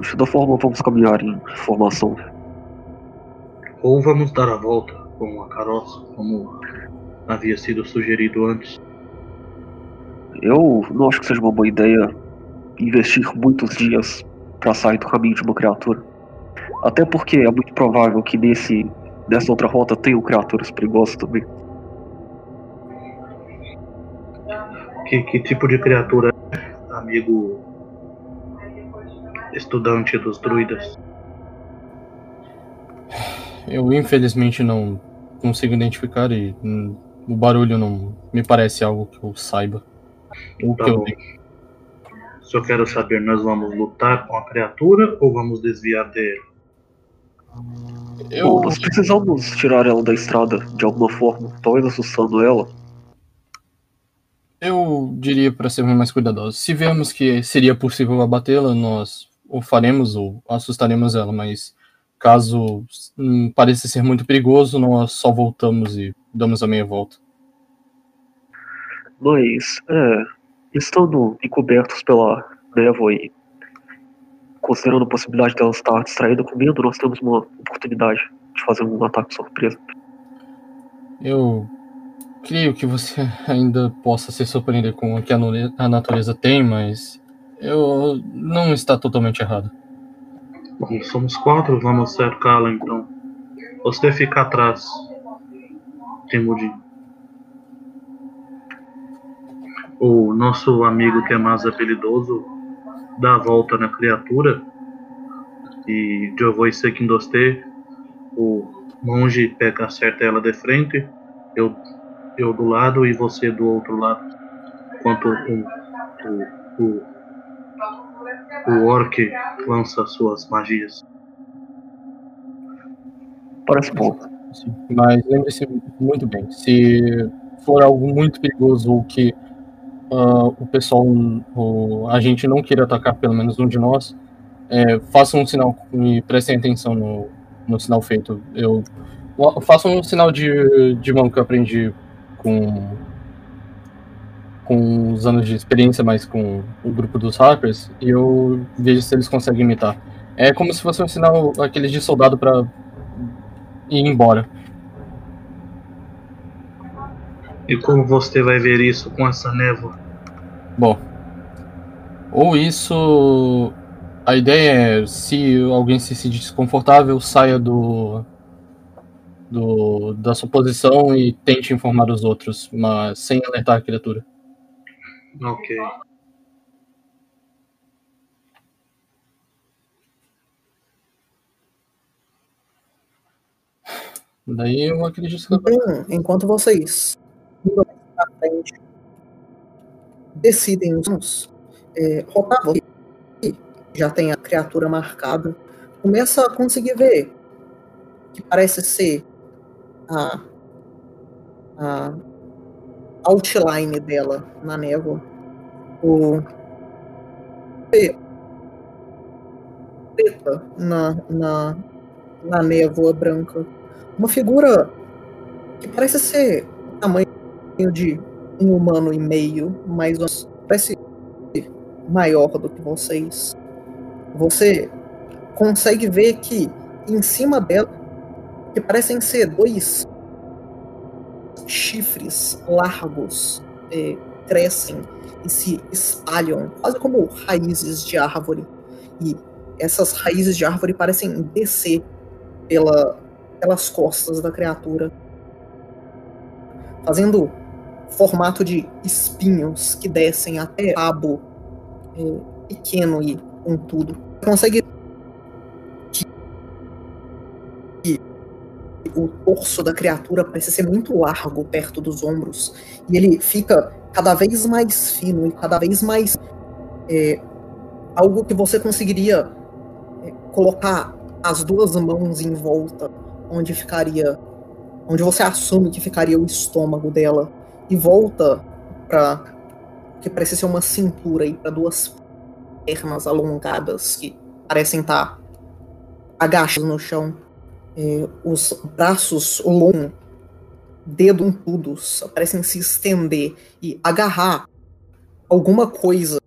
De toda forma, vamos caminhar em formação. Ou vamos dar a volta com a carroça, como havia sido sugerido antes? Eu não acho que seja uma boa ideia investir muitos dias para sair do caminho de uma criatura. Até porque é muito provável que nesse, nessa outra rota tenham criaturas perigosas também. Que, que tipo de criatura é, amigo estudante dos druidas? eu infelizmente não consigo identificar e hum, o barulho não me parece algo que eu saiba. Ou Tá que eu bom. Só quero saber, nós vamos lutar com a criatura ou vamos desviar dele? Bom, Eu, nós precisamos tirar ela da estrada de alguma forma, talvez assustando ela. eu diria para sermos mais cuidadosos. Se vemos que seria possível abatê-la, nós o faremos ou assustaremos ela, mas caso hum, pareça ser muito perigoso, nós só voltamos e damos a meia volta. Mas, é, estando encobertos pela névoa e considerando a possibilidade dela estar distraída com medo, nós temos uma oportunidade de fazer um ataque surpresa. Eu creio que você ainda possa se surpreender com o que a natureza tem, mas eu não está totalmente errado. Bom, somos quatro, vamos cercá-la então. Você fica atrás, Temudin. O nosso amigo que é mais habilidoso dá a volta na criatura e eu vou ser quem doste. O monge pega, acerta ela de frente, eu, eu do lado e você do outro lado. Enquanto o, o, o, o orc lança suas magias. Parece bom. Sim, Mas lembre-se muito bem, se for algo muito perigoso ou que ah, o pessoal, o, a gente não queira atacar pelo menos um de nós, é, façam um sinal e prestem atenção no, no sinal feito. Eu façam um sinal de, de mão que eu aprendi com com os anos de experiência, mas com o grupo dos hackers, e eu vejo se eles conseguem imitar. É como se fosse um sinal aqueles de soldado para ir embora. E como você vai ver isso com essa névoa? Bom, ou isso. A ideia é, se alguém se sentir desconfortável, saia do, do da sua posição e tente informar os outros, mas sem alertar a criatura. Ok. Daí eu acredito que Então, enquanto vocês decidem os é, Rotava, que já tem a criatura marcada, começa a conseguir ver que parece ser a, a outline dela na névoa. O preta na, na, na névoa branca uma figura que parece ser o tamanho de um humano e meio, mas parece maior do que vocês. Você consegue ver que em cima dela, que parecem ser dois chifres largos, eh, crescem e se espalham, quase como raízes de árvore. E essas raízes de árvore parecem descer pela, pelas costas da criatura, fazendo formato de espinhos que descem até o rabo é, pequeno e pontudo. Consegue que o torso da criatura parece ser muito largo perto dos ombros e ele fica cada vez mais fino e cada vez mais é, algo que você conseguiria é, colocar as duas mãos em volta onde ficaria onde você assume que ficaria o estômago dela e volta para que parece ser uma cintura e para duas pernas alongadas que parecem estar agachadas no chão. É, os braços longos dedontudos parecem se estender e agarrar alguma coisa.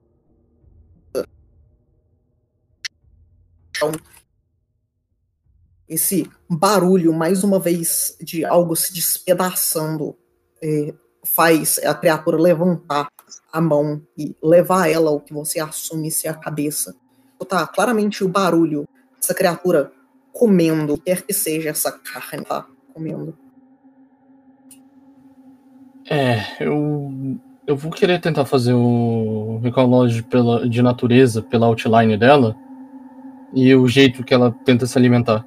Esse barulho, mais uma vez, de algo se despedaçando, é, faz a criatura levantar a mão e levar ela ao que você assume ser a cabeça. Tá claramente o barulho dessa criatura comendo, quer que seja essa carne tá comendo. É, eu, eu vou querer tentar fazer o Recall pela, de natureza pela outline dela e o jeito que ela tenta se alimentar.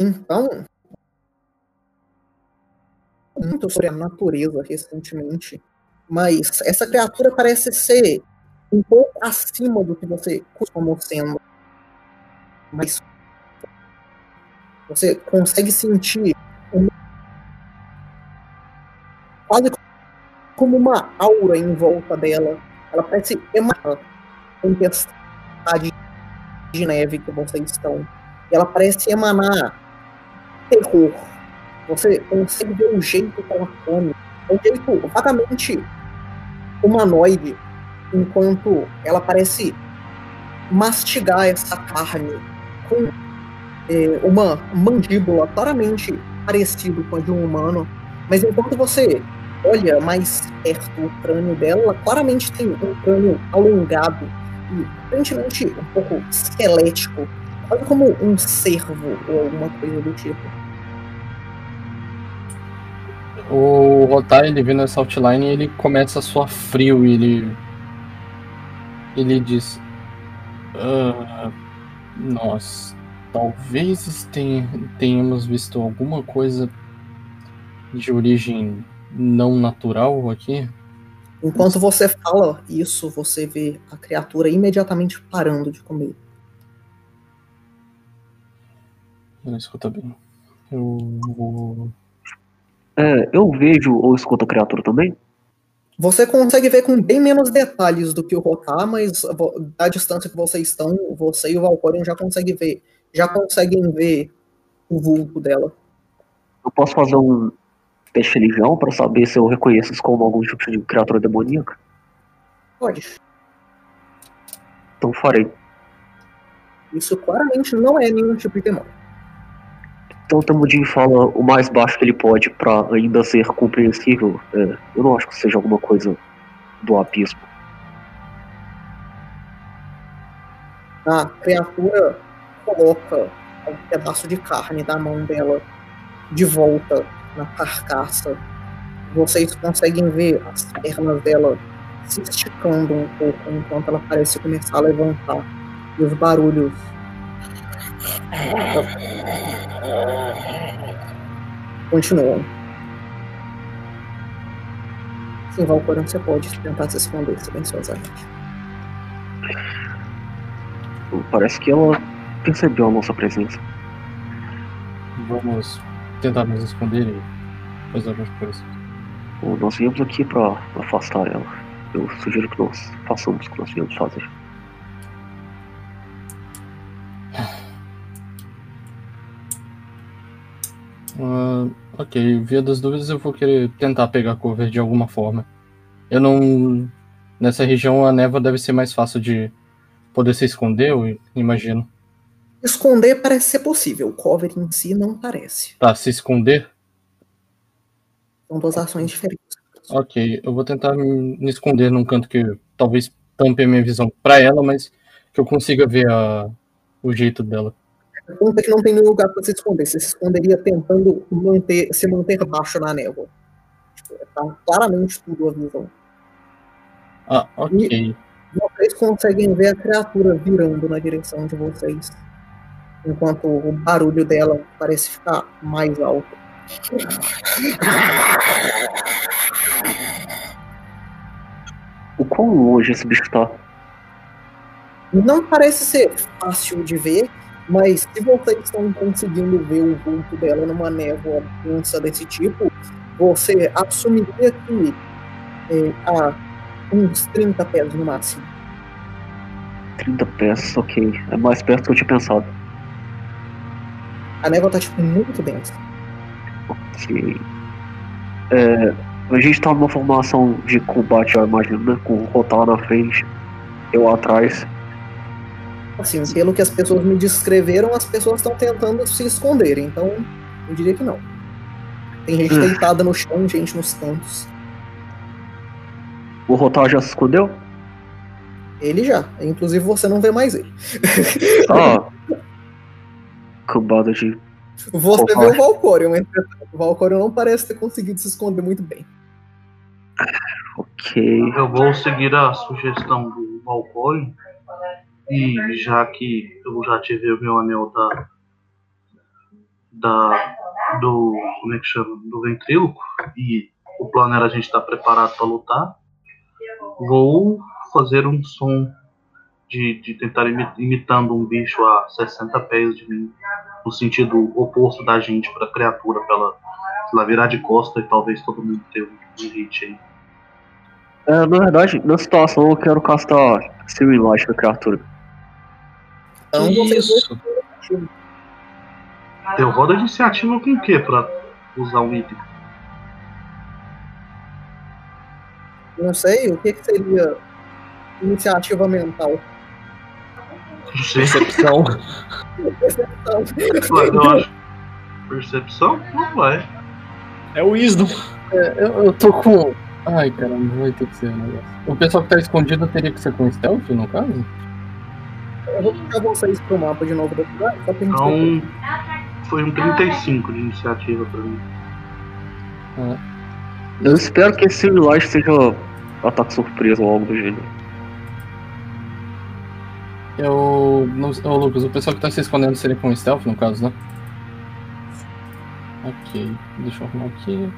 Então. Muito sobre a natureza recentemente. Mas essa criatura parece ser um pouco acima do que você costuma sendo. Mas você consegue sentir uma, quase como uma aura em volta dela. Ela parece emanar tempestade de neve que vocês estão. Ela parece emanar terror. Você consegue ver o jeito que ela come. Um jeito vagamente humanoide, enquanto ela parece mastigar essa carne com é, uma mandíbula claramente parecido com a de um humano. Mas enquanto você olha mais perto o crânio dela, ela claramente tem um crânio alongado e aparentemente um pouco esquelético, quase como um cervo ou alguma coisa do tipo. O Rotar, ele vendo essa outline, ele começa a suar frio e ele. Ele diz. "Ah, nós talvez ten- tenhamos visto alguma coisa de origem não natural aqui. Enquanto você fala isso, você vê a criatura imediatamente parando de comer. Ela escuta bem. Eu vou. É, eu vejo ou escuto a criatura também? Você consegue ver com bem menos detalhes do que o Rotar, mas da distância que vocês estão, você e o Valcorion já conseguem ver, já conseguem ver o vulto dela. Eu posso fazer um teste de religião pra saber se eu reconheço isso como algum tipo de criatura demoníaca? Pode. Então farei. Isso claramente não é nenhum tipo de demônio. Então o Temudin fala o mais baixo que ele pode pra ainda ser compreensível. É, eu não acho que seja alguma coisa do abismo. A criatura coloca um pedaço de carne da mão dela de volta na carcaça. Vocês conseguem ver as pernas dela se esticando um pouco enquanto ela parece começar a levantar. E os barulhos. Continuam. Sim, Valcoran, você pode tentar se esconder silenciosamente. Parece que ela percebeu a nossa presença. Vamos tentar nos esconder e fazer algumas coisas. Bom, nós viemos aqui pra afastar ela. Eu sugiro que nós façamos o que nós viemos fazer. Ah, ok, via das dúvidas eu vou querer tentar pegar cover de alguma forma. Eu não. Nessa região a névoa deve ser mais fácil de poder se esconder, eu imagino. Esconder parece ser possível, o cover em si não parece. Tá, se esconder? São duas ações diferentes. Ok, eu vou tentar me esconder num canto que talvez tampe a minha visão pra ela, mas que eu consiga ver a, o jeito dela. O ponto é que não tem nenhum lugar para se esconder. Você se esconderia tentando manter, se manter baixo na névoa. Tipo, tá claramente tudo a visão. Ah, ok. Vocês conseguem ver a criatura virando na direção de vocês. Enquanto o barulho dela parece ficar mais alto. O quão longe esse bicho tá? Não parece ser fácil de ver, mas se vocês estão conseguindo ver o vulto dela numa névoa densa desse tipo, você assumiria que é, há uns 30 pés no máximo. 30 pés, ok. É mais perto do que eu tinha pensado. A névoa tá tipo muito densa. Ok. É, a gente tá numa formação de combate, eu imagino, né? Com o Rotar na frente, eu atrás. Assim, pelo que as pessoas me descreveram, as pessoas estão tentando se esconder, então eu diria que não. Tem gente Hum. deitada no chão, gente nos cantos. O Rotar já se escondeu? Ele já. Inclusive você não vê mais ele. Ah. Cambada de. Você vê Porra. o Valcorion, entretanto. O Valcorion não parece ter conseguido se esconder muito bem. Ok. Eu vou seguir a sugestão do Valcorion. E já que eu já tive o meu anel da, da, do. Como é que chama? Do ventríloco. E o plano era a gente estar preparado para lutar. Vou fazer um som de, de tentar imi- imitando um bicho a 60 pés de mim, no sentido oposto da gente para a criatura, pra ela, lá, virar de costa e talvez todo mundo tenha um, um hit aí. É, na verdade, na situação eu quero castar Searing Light na criatura. Então dois Isso. Eu rodo a iniciativa com o que para usar um item? não sei o que, que seria iniciativa mental. Não sei. Percepção. Percepção. Mas eu acho. Percepção? Não vai. É o Wisdom. É, eu, eu tô com. Ai, caramba, vai ter que ser um negócio. O pessoal que tá escondido teria que ser com stealth, no caso? Eu vou puxar vocês pro mapa de novo da cidade, só pra gente. Então. Foi um 35 de iniciativa pra mim. Eu espero que esse Light seja ataque surpresa ou algo do gênero. Eu. Não, ô, Lucas, o pessoal que tá se escondendo seria com stealth, no caso, né? Ok, deixa eu arrumar aqui.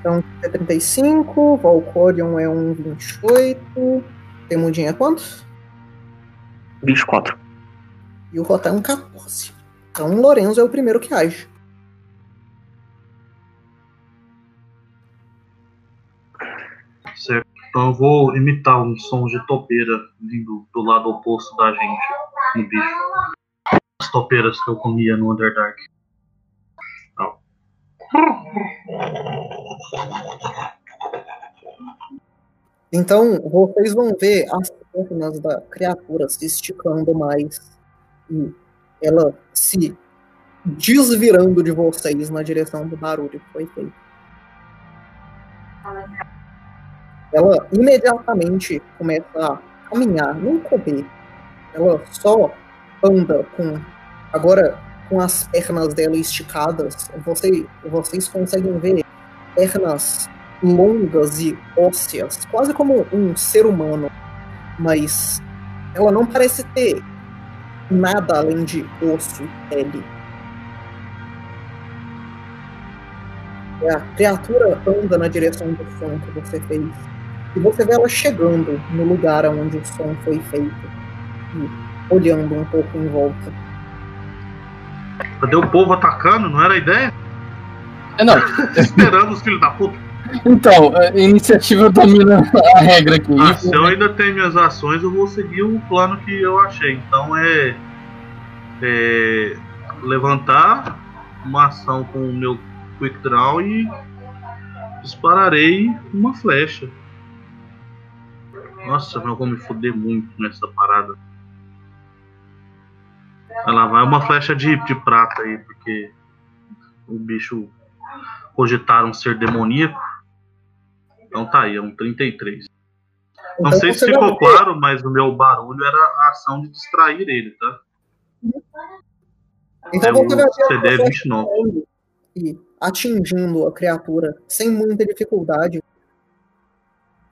Então, é 35, Valcorion é um 28. Tem mudinha quanto? 24. E o Rotan é um 14. Então, o Lorenzo é o primeiro que age. Certo. Então eu vou imitar um som de topeira vindo do lado oposto da gente no bicho. As topeiras que eu comia no Underdark. Ó. Então, vocês vão ver as pernas da criatura se esticando mais. E ela se desvirando de vocês na direção do barulho que foi feito. Ela imediatamente começa a caminhar, não correr. Ela só anda com. Agora, com as pernas dela esticadas, você, vocês conseguem ver pernas longas e ósseas, quase como um ser humano, mas ela não parece ter nada além de osso e pele. E a criatura anda na direção do som que você fez. E você vê ela chegando no lugar onde o som foi feito. E olhando um pouco em volta. Cadê o povo atacando? Não era a ideia? É, não. Esperando os filhos da puta. Então, a iniciativa domina a regra aqui. Ah, se eu ainda tenho minhas ações, eu vou seguir o plano que eu achei. Então é, é levantar uma ação com o meu quick draw e dispararei uma flecha. Nossa, eu vou me foder muito nessa parada. Ela vai uma flecha de, de prata aí, porque o bicho cogitaram ser demoníaco. Então tá aí, é um 33. Não Então sei se ficou claro, mas o meu barulho era a ação de distrair ele, tá? Então é você vai ver CD flecha 29. voando e atingindo a criatura sem muita dificuldade.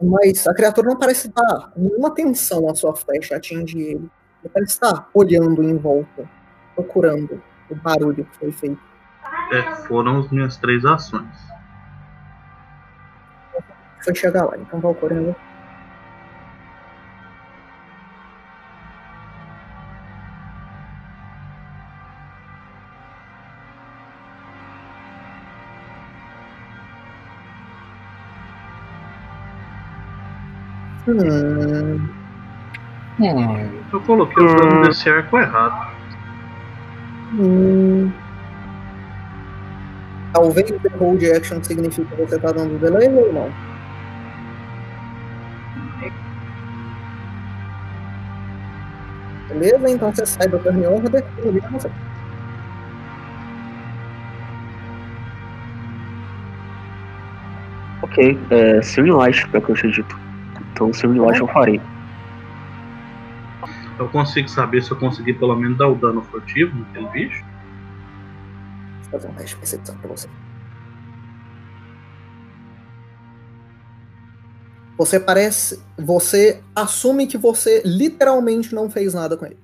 Mas a criatura não parece dar nenhuma atenção à sua flecha atingir ele. Ele parece estar olhando em volta, procurando o barulho que foi feito. É, foram as minhas três ações. Foi chegar lá, então vai correndo. Hum, Hum, Eu coloquei o dano desse arco errado. hum. Talvez o hold action signifique que você tá dando delay ou não? Beleza, então você sai do turn order e liga você. Ok, é Searing Light, é o que eu tinha dito. Então Searing Light eu farei. Eu consigo saber se eu conseguir pelo menos dar o dano furtivo naquele bicho. Vou fazer um teste de percepção pra você. Você parece. Você assume que você literalmente não fez nada com ele.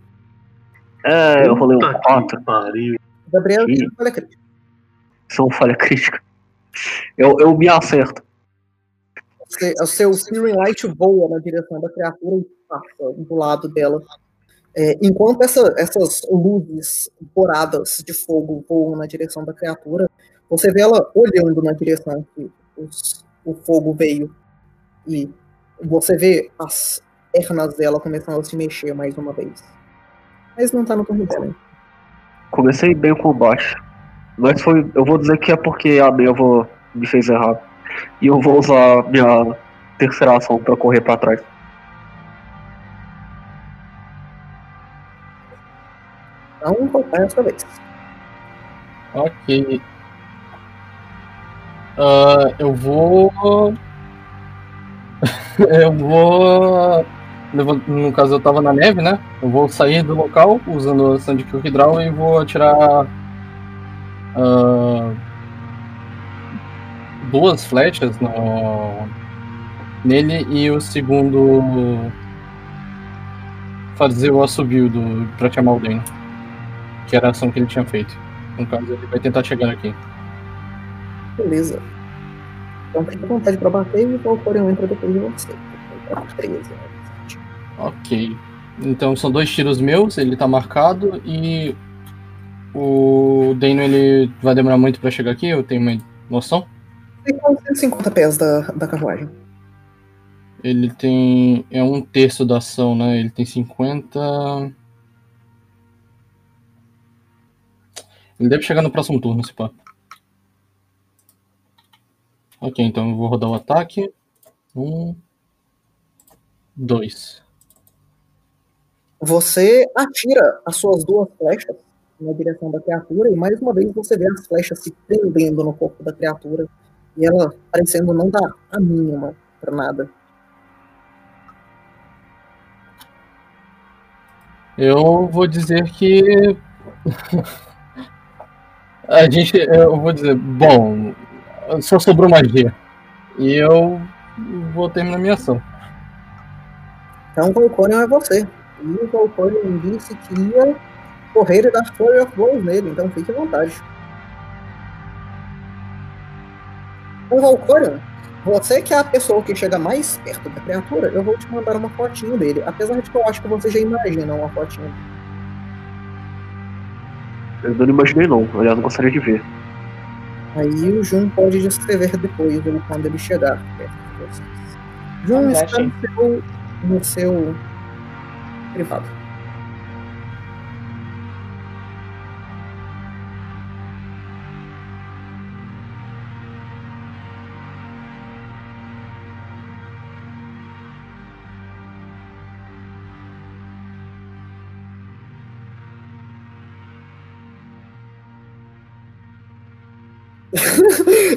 É, eu rolei um Puta 4. que pariu. Gabriel, Ih. olha crítica. São falha crítica. Eu, eu me acerto. Você- o seu Searing Light voa na direção da criatura e passa do lado dela. É, enquanto essa- essas luzes douradas de fogo voam na direção da criatura, você vê ela olhando na direção que os- o fogo veio. E você vê as pernas dela começando a se mexer mais uma vez. Mas não tá no turno dela. Comecei bem o combate. Mas foi. Eu vou dizer que é porque a Neva me fez errado. E eu vou usar minha terceira ação pra correr pra trás. Então, qual é a sua vez? Ok. Ah, eu vou. eu vou. No caso, eu tava na neve, né? Eu vou sair do local usando a de Kill Draw e vou atirar. ah, duas flechas no, nele e o segundo. fazer o assobio pra chamar o Dano. Que era a ação que ele tinha feito. No caso, ele vai tentar chegar aqui. Beleza. Então fica à vontade pra bater e o Valkyrion entra depois de você. 13, né? Ok. Então são dois tiros meus, ele tá marcado e o Dano ele vai demorar muito pra chegar aqui, eu tenho uma noção. Fica uns 150 pés da, da carruagem. Ele tem. É um terço da ação, né? Ele tem 50. Ele deve chegar no próximo turno, se pá. Ok, então eu vou rodar o ataque. Um. Dois. Você atira as suas duas flechas na direção da criatura e mais uma vez você vê as flechas se prendendo no corpo da criatura e ela parecendo não dar a mínima pra nada. Eu vou dizer que. A gente. Eu vou dizer, bom, só sobrou magia. E eu vou terminar minha ação. Então o Valkyrion é você. E o Valkyrion disse que ia correr e dar Flurry of Blows nele, então fique à vontade. Então, Valkyrion, você que é a pessoa que chega mais perto da criatura, eu vou te mandar uma fotinho dele. Apesar de que eu acho que você já imagina uma fotinho dele. Eu não imaginei não, aliás, eu gostaria de ver. Aí o Jun pode descrever depois, ou quando ele chegar perto de vocês. Jun está no seu, no seu privado.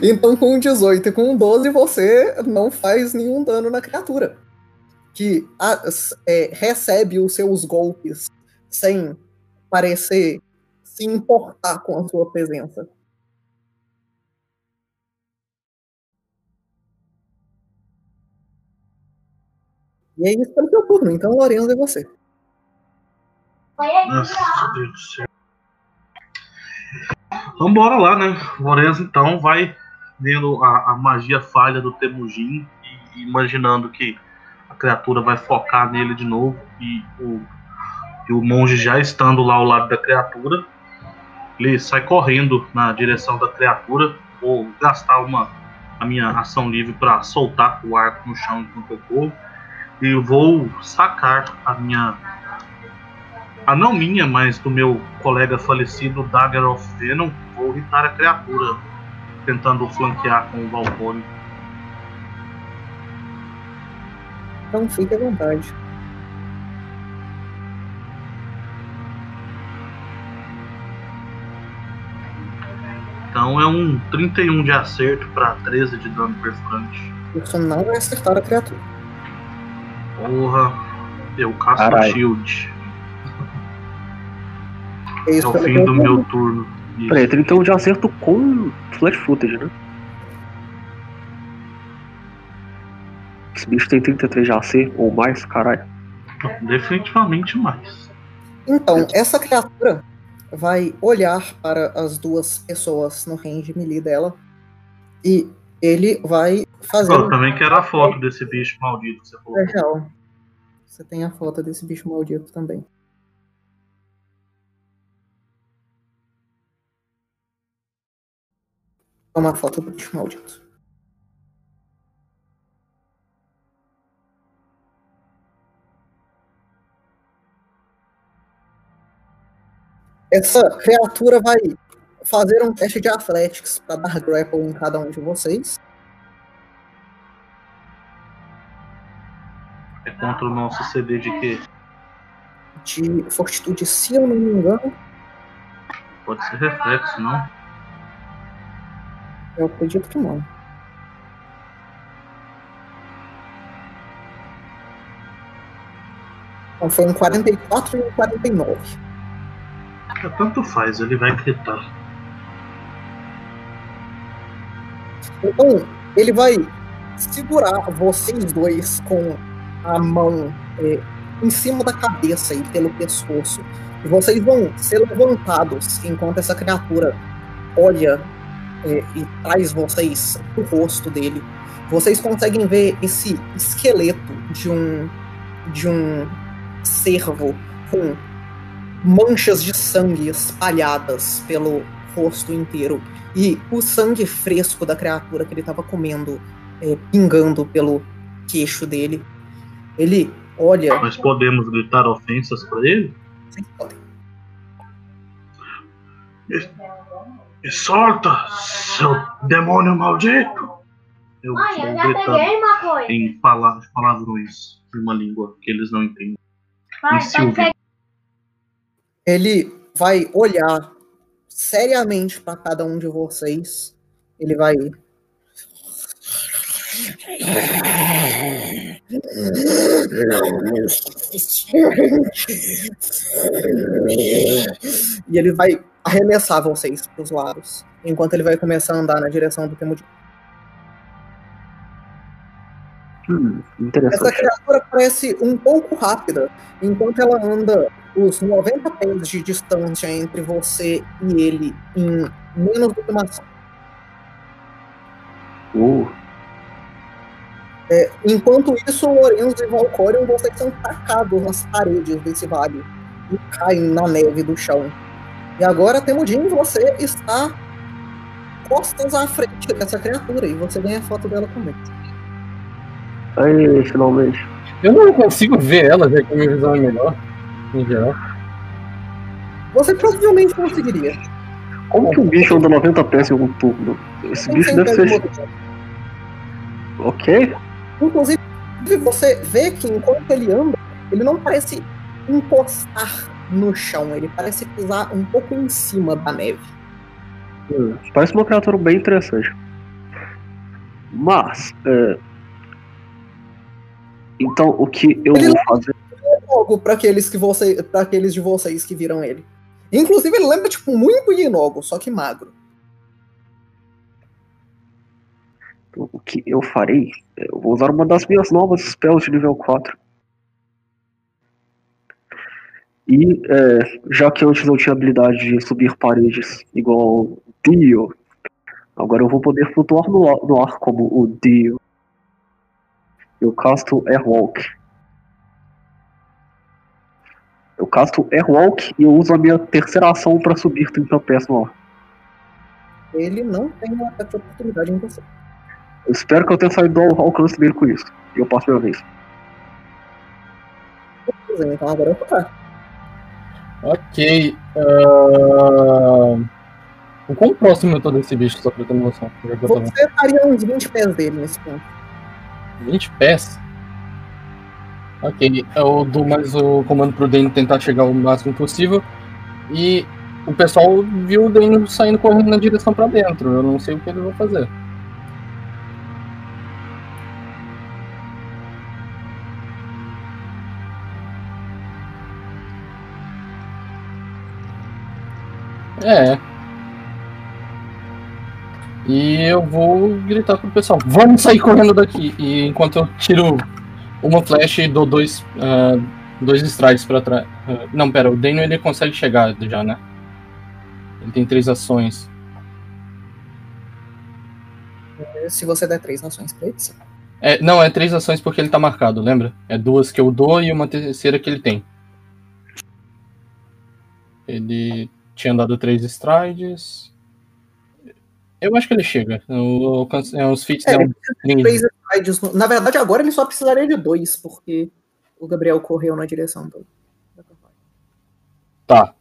Então, com um 18 e com um 12, você não faz nenhum dano na criatura. Que a- é, recebe os seus golpes sem parecer se importar com a sua presença. E é isso pelo seu turno. Então, Lorenzo é você. Nossa, Deus do céu. Vambora lá, né? O Lorenzo então vai vendo a, a magia falha do Temujin e imaginando que a criatura vai focar nele de novo e o, e o monge já estando lá ao lado da criatura, ele sai correndo na direção da criatura. Vou gastar uma a minha ação livre para soltar o arco no chão enquanto eu corro. E vou sacar a minha a não minha, mas do meu colega falecido Dagger of Venom, vou irritar a criatura, tentando flanquear com o Valkyrie. Então, fique à vontade. Então é um 31 de acerto para 13 de dano perfurante. Isso não vai acertar a criatura. Porra, eu caço Caralho. shield. É É o fim do turno. meu turno. Isso. Peraí, 31 de acerto com flat footage, né? Esse bicho tem 33 de AC ou mais, caralho. Definitivamente mais. Então, essa criatura vai olhar para as duas pessoas no range melee dela e ele vai fazer. Eu também quero a foto desse bicho maldito que você falou. É real. Você tem a foto desse bicho maldito também. Toma a foto do bicho maldito. Essa criatura vai fazer um teste de Athletics para dar grapple em cada um de vocês. É contra o nosso CD de quê? De fortitude, se eu não me engano. Pode ser reflexo, não? Eu acredito que não. Então foi um 44 e um 49. É, tanto faz, ele vai gritar. Então, ele vai segurar vocês dois com a mão é, em cima da cabeça e pelo pescoço. E vocês vão ser levantados enquanto essa criatura olha é, e traz vocês o rosto dele. Vocês conseguem ver esse esqueleto de um de um cervo com manchas de sangue espalhadas pelo rosto inteiro e o sangue fresco da criatura que ele estava comendo é, pingando pelo queixo dele. Ele olha. Nós podemos gritar ofensas para ele? Sim, pode. Me, solta, seu demônio maldito! Eu Mãe, vou eu já gritar peguei uma coisa. em pala- palavrões de uma língua que eles não entendem. Pai, pode Ele vai olhar seriamente para cada um de vocês. Ele vai. E ele vai arremessar vocês para os lados, enquanto ele vai começar a andar na direção do Temudin. Hum, Essa criatura parece um pouco rápida, enquanto ela anda os 90 pés de distância entre você e ele em menos do que uma ação. Uh, É, enquanto isso, Lorenzo e Valcorion, vocês são tacados nas paredes desse vale e caem na neve do chão. E agora, Temudin, você está costas à frente dessa criatura e você ganha a foto dela também. aí, finalmente. Eu não consigo ver ela, já que a minha visão é melhor, em geral. Você provavelmente conseguiria. Como que um bicho anda 90 pés em algum turno? Esse bicho 100 deve ser. movimento. Ok? Inclusive, você vê que enquanto ele anda, ele não parece encostar no chão, ele parece pisar um pouco em cima da neve. Hum, Parece uma criatura bem interessante. Mas, é... então o que eu Ele vou fazer? Logo para aqueles que você, para aqueles de vocês que viram ele. Inclusive, ele lembra tipo muito de Inogo, só que magro. O que eu farei? Eu vou usar uma das minhas novas spells de nível 4. E é, já que antes eu tinha habilidade de subir paredes igual Dio, agora eu vou poder flutuar no ar, no ar como o Dio. Eu casto Airwalk. Eu casto Airwalk e eu uso a minha terceira ação para subir 30 pés no ar. Ele não tem de oportunidade em você. Eu espero que eu tenha saído do alcance dele com isso. E eu passo minha vez. Pois é, Então agora eu vou tocar. Ok. ahn, O quão próximo eu tô desse bicho, só pra ter noção? Você estaria uns 20 pés dele nesse ponto. 20 pés? Ok, eu dou mais o comando pro Dane tentar chegar o máximo possível. E o pessoal viu o Dane saindo correndo na direção pra dentro. Eu não sei o que eles vão fazer. É. E eu vou gritar pro pessoal: vamos sair correndo daqui. E enquanto eu tiro uma flecha e dou dois, ah, dois strides pra trás. Ah, Não, pera, o Dano ele consegue chegar já, né? Ele tem três ações. Se você der três nações pra ele, sim. É, não, é três ações porque ele tá marcado, lembra? É duas que eu dou e uma terceira que ele tem. Ele tinha dado três strides. Eu acho que ele chega. O, alcance- é, os feats É, é, um Três strides. Na verdade, agora ele só precisaria de dois, porque o Gabriel correu na direção do. Tá.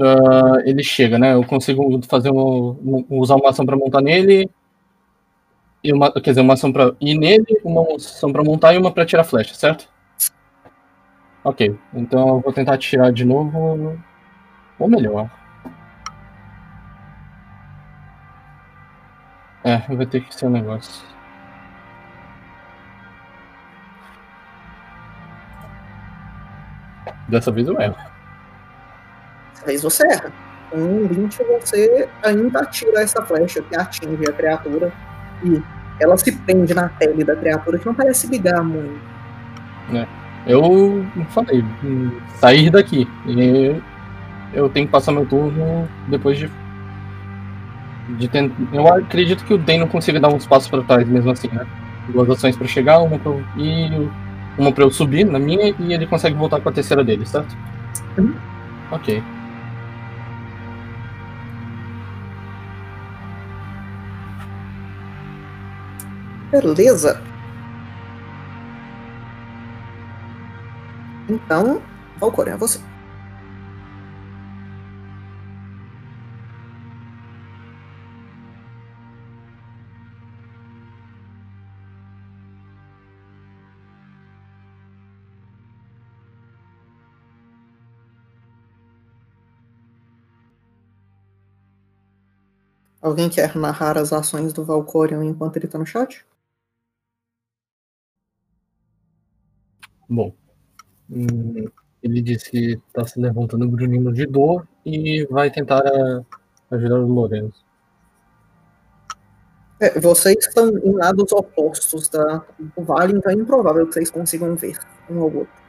Ah, ele chega, né? Eu consigo fazer um, usar uma ação pra montar nele. E uma, quer dizer, uma ação pra ir nele, uma ação pra montar e uma pra tirar flecha, certo? Ok. Então eu vou tentar tirar de novo. Ou melhor. É, vai ter que ser um negócio. Dessa vez eu erro. Dessa vez você erra. Com um 20 você ainda atira essa flecha que atinge a criatura e ela se prende na pele da criatura que não parece ligar muito. Eu falei, hum, sair daqui. E eu tenho que passar meu turno depois de. De tent... Eu acredito que o Den não consiga dar uns passos pra trás mesmo assim, né? Duas ações pra chegar, uma pra eu ir, uma pra eu subir na minha e ele consegue voltar com a terceira dele, certo? Uhum. Ok. Beleza. Então, Valcorian, é você. Alguém quer narrar as ações do Valcorian enquanto ele tá no chat? Bom. hum, ele disse que tá se levantando grunhindo de dor e vai tentar ah, ajudar o Lourenço. É, vocês estão em lados opostos da, do vale, então é improvável que vocês consigam ver um ao outro.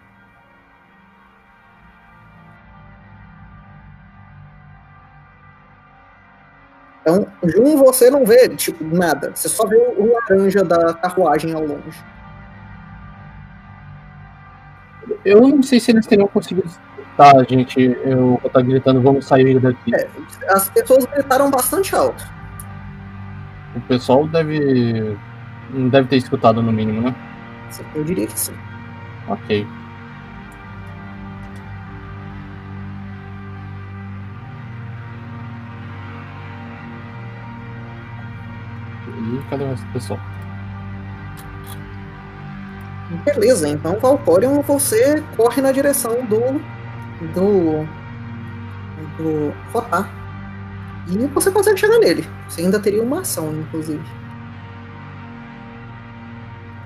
Então, Jun, você não vê, tipo, nada. Você só vê o laranja da carruagem ao longe. Eu não sei se eles teriam conseguido escutar a gente. Eu vou estar gritando, vamos sair daqui. É, as pessoas gritaram bastante alto. O pessoal deve. Não deve ter escutado no mínimo, né? Eu diria que sim. Ok. Cadê o pessoal? Beleza, então Valcorion, você corre na direção do. do. do Rotar. E você consegue chegar nele. Você ainda teria uma ação, inclusive.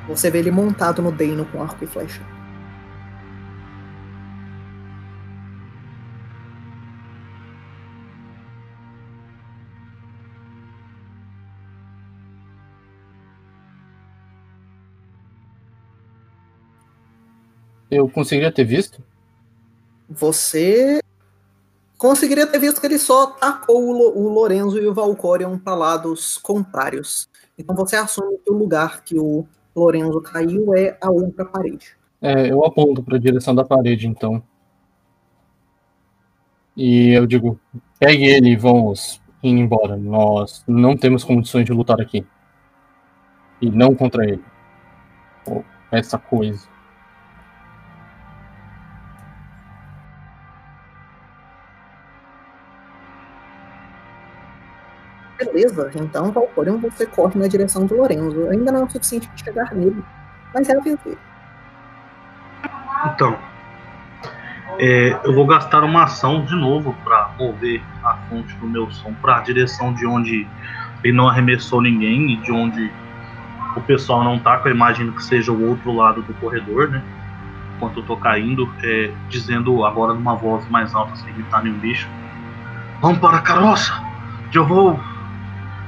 Você vê ele montado no Deino com arco e flecha. Eu conseguiria ter visto? Você conseguiria ter visto que ele só tacou o, Lo- o Lorenzo e o Valcorion para lados contrários. Então você assume que o lugar que o Lorenzo caiu é a outra parede. É, eu aponto para a direção da parede, então. E eu digo: pegue ele e vamos indo embora. Nós não temos condições de lutar aqui. E não contra ele. Ou essa coisa. Então Valcorion você corre na direção do Lorenzo. Ainda não é o suficiente para chegar nele, mas é a vez. Então, é, eu vou gastar uma ação de novo para mover a fonte do meu som para a direção de onde ele não arremessou ninguém e de onde o pessoal não tá, que eu imagino que seja o outro lado do corredor, né? Enquanto eu tô caindo, é, dizendo agora numa voz mais alta, sem gritar nenhum bicho: Vamos para a carroça! Eu vou.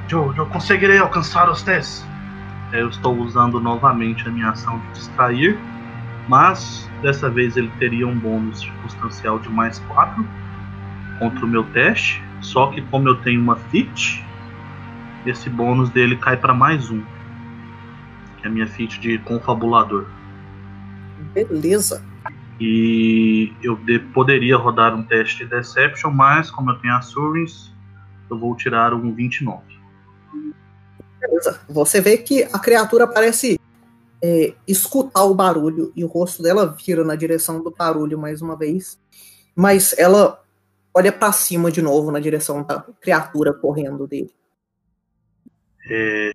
Eu, eu conseguirei alcançar os testes. É, eu estou usando novamente a minha ação de distrair Mas dessa vez ele teria um bônus circunstancial de mais 4 contra o meu teste. Só que como eu tenho uma fit, esse bônus dele cai para mais um. Que é a minha feat de confabulador. Beleza. E eu de- poderia rodar um teste de Deception, mas como eu tenho Assurance, eu vou tirar um 29. Beleza. Você vê que a criatura parece é, escutar o barulho e o rosto dela vira na direção do barulho mais uma vez. Mas ela olha pra cima de novo na direção da criatura correndo dele. É,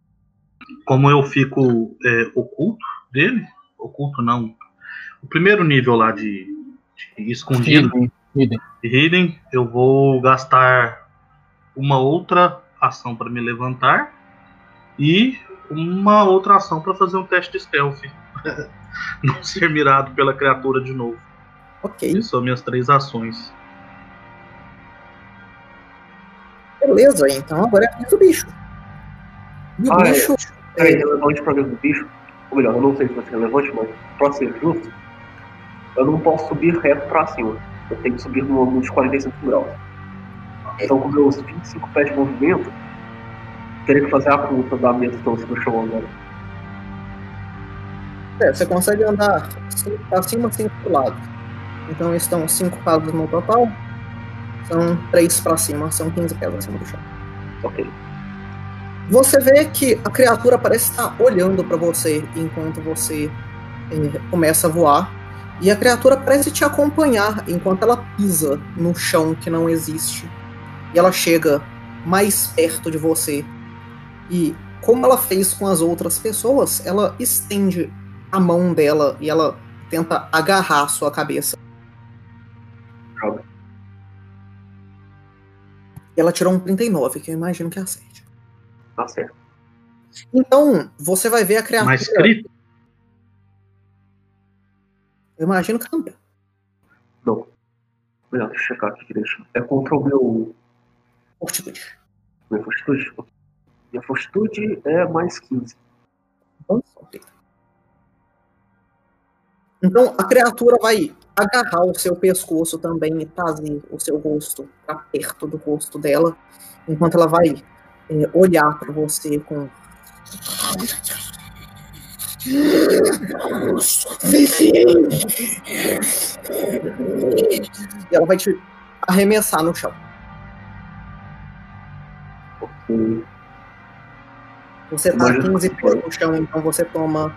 como eu fico é, oculto dele, oculto não, o primeiro nível lá de, de escondido, hidden. Hidden, eu vou gastar uma outra ação para me levantar e uma outra ação para fazer um teste de stealth. Não ser mirado pela criatura de novo. Ok, Essas são minhas três ações. beleza. Então agora é a vez do bicho. E o Ah, é. bicho. É relevante pra dentro do bicho. Ou melhor, eu não sei se vai ser relevante, mas pra ser justo, eu não posso subir reto pra cima. Eu tenho que subir no ângulo de 45 graus. Então, com meus 25 pés de movimento, teria que fazer a conta da minha distância do chão agora. É, você consegue andar 5 pra cima, 5 pro lado. Então estão 5 passos no total. São 3 pra cima, são 15 pés acima do chão. Ok. Você vê que a criatura parece estar olhando pra você enquanto você eh, começa a voar. E a criatura parece te acompanhar enquanto ela pisa no chão que não existe. E ela chega mais perto de você. E como ela fez com as outras pessoas, ela estende a mão dela e ela tenta agarrar a sua cabeça. Droga. E ela tirou um 39, que eu imagino que acerte. Tá certo. Então, você vai ver a criatura. Mas crítico, Eu imagino que também. Não. Melhor, deixa eu checar aqui direito. É contra o meu. Fortitude. Minha fortitude? Minha fortitude é mais 15. Ok. Então a criatura vai agarrar o seu pescoço também e trazer o seu rosto para perto do rosto dela, enquanto ela vai é, olhar para você com. E ela vai te arremessar no chão. Ok. Você tá Imagina 15 que pés no chão, então você toma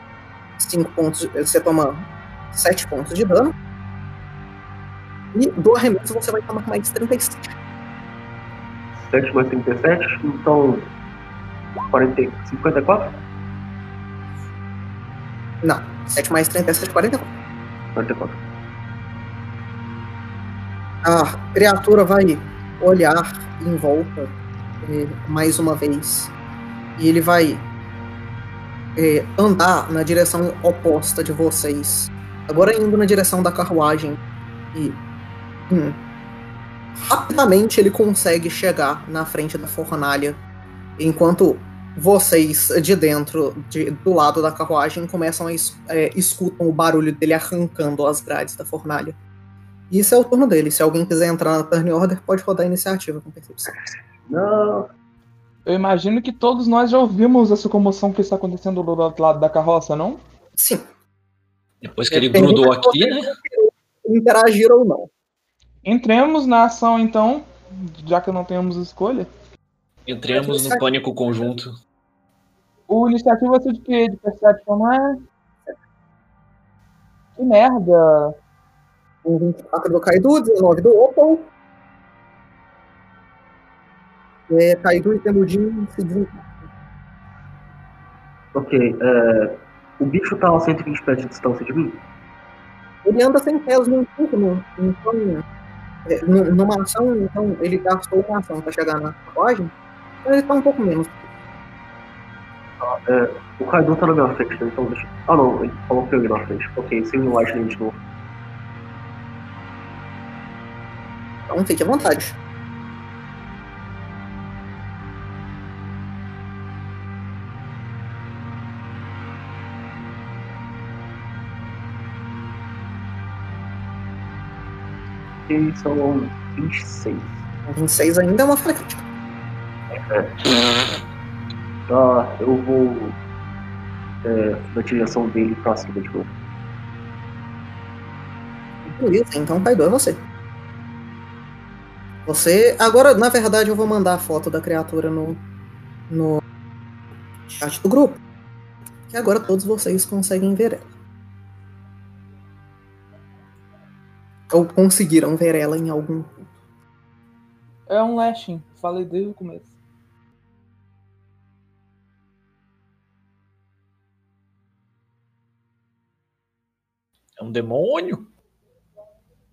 5 pontos. Você toma 7 pontos de dano. E do arremesso você vai tomar mais 37. 7 mais 37, então. 40, 54? Não, 7 mais 37, 44. 44. A criatura vai olhar em volta eh, mais uma vez. E ele vai eh, andar na direção oposta de vocês. Agora indo na direção da carruagem. E. hum, rapidamente ele consegue chegar na frente da fornalha. Enquanto vocês de dentro, de- do lado da carruagem, começam a es- eh, escutam o barulho dele arrancando as grades da fornalha. Isso é o turno dele. Se alguém quiser entrar na turn order, pode rodar a iniciativa com percepção. Não. Eu imagino que todos nós já ouvimos essa comoção que está acontecendo do outro lado da carroça, não? Sim. Depois que ele grudou aqui, né? Interagir ou não. Entremos na ação então, já que não temos escolha. Entremos no pânico conjunto. O iniciativa ser de quê? De Perception, não é? Que merda! Um 24 do Kaidu, 19 do Opal. É, Kaidu e Temudin se desencontram. Ok, é. O bicho tá a 120 pés de distância de mim? Ele anda sem pés num turno, então. é, nu- numa ação, então ele gastou uma ação pra chegar na carruagem. Então ele tá um pouco menos. O Kaido tá na minha frente, né? Então deixa. Ah não, ele falou que eu ia na frente. Ok, sem o Lightning de novo. Então fique à vontade. E são 26. 26 ainda é uma falha crítica. Tá, eu vou. É, na direção dele pra cima de novo. Beleza, então Kaido é você. Você. Agora, na verdade, eu vou mandar a foto da criatura no. no chat do grupo. Que agora todos vocês conseguem ver ela. Ou conseguiram ver ela em algum. É um lashing. Falei desde o começo. É um demônio?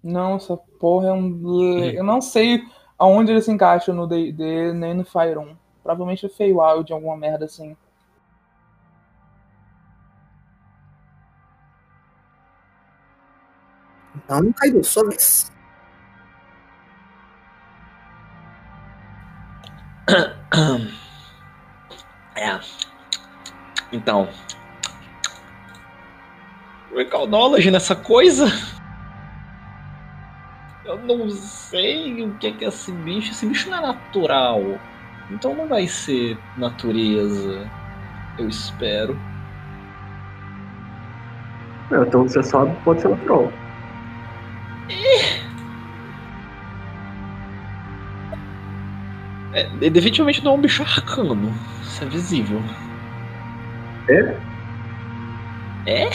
Não, essa porra é um. Eu não sei aonde ele se encaixa no DD nem no Fire 1. Provavelmente é Feywild, alguma merda assim. Então, Kaido, sua vez. É. Então. Recalnology nessa coisa? Eu não sei o que é, que é esse bicho. Esse bicho não é natural. Então não vai ser natureza. Eu espero. É, então você sabe que pode ser natural. É, definitivamente não é um bicho arcano. Isso é visível. É? É?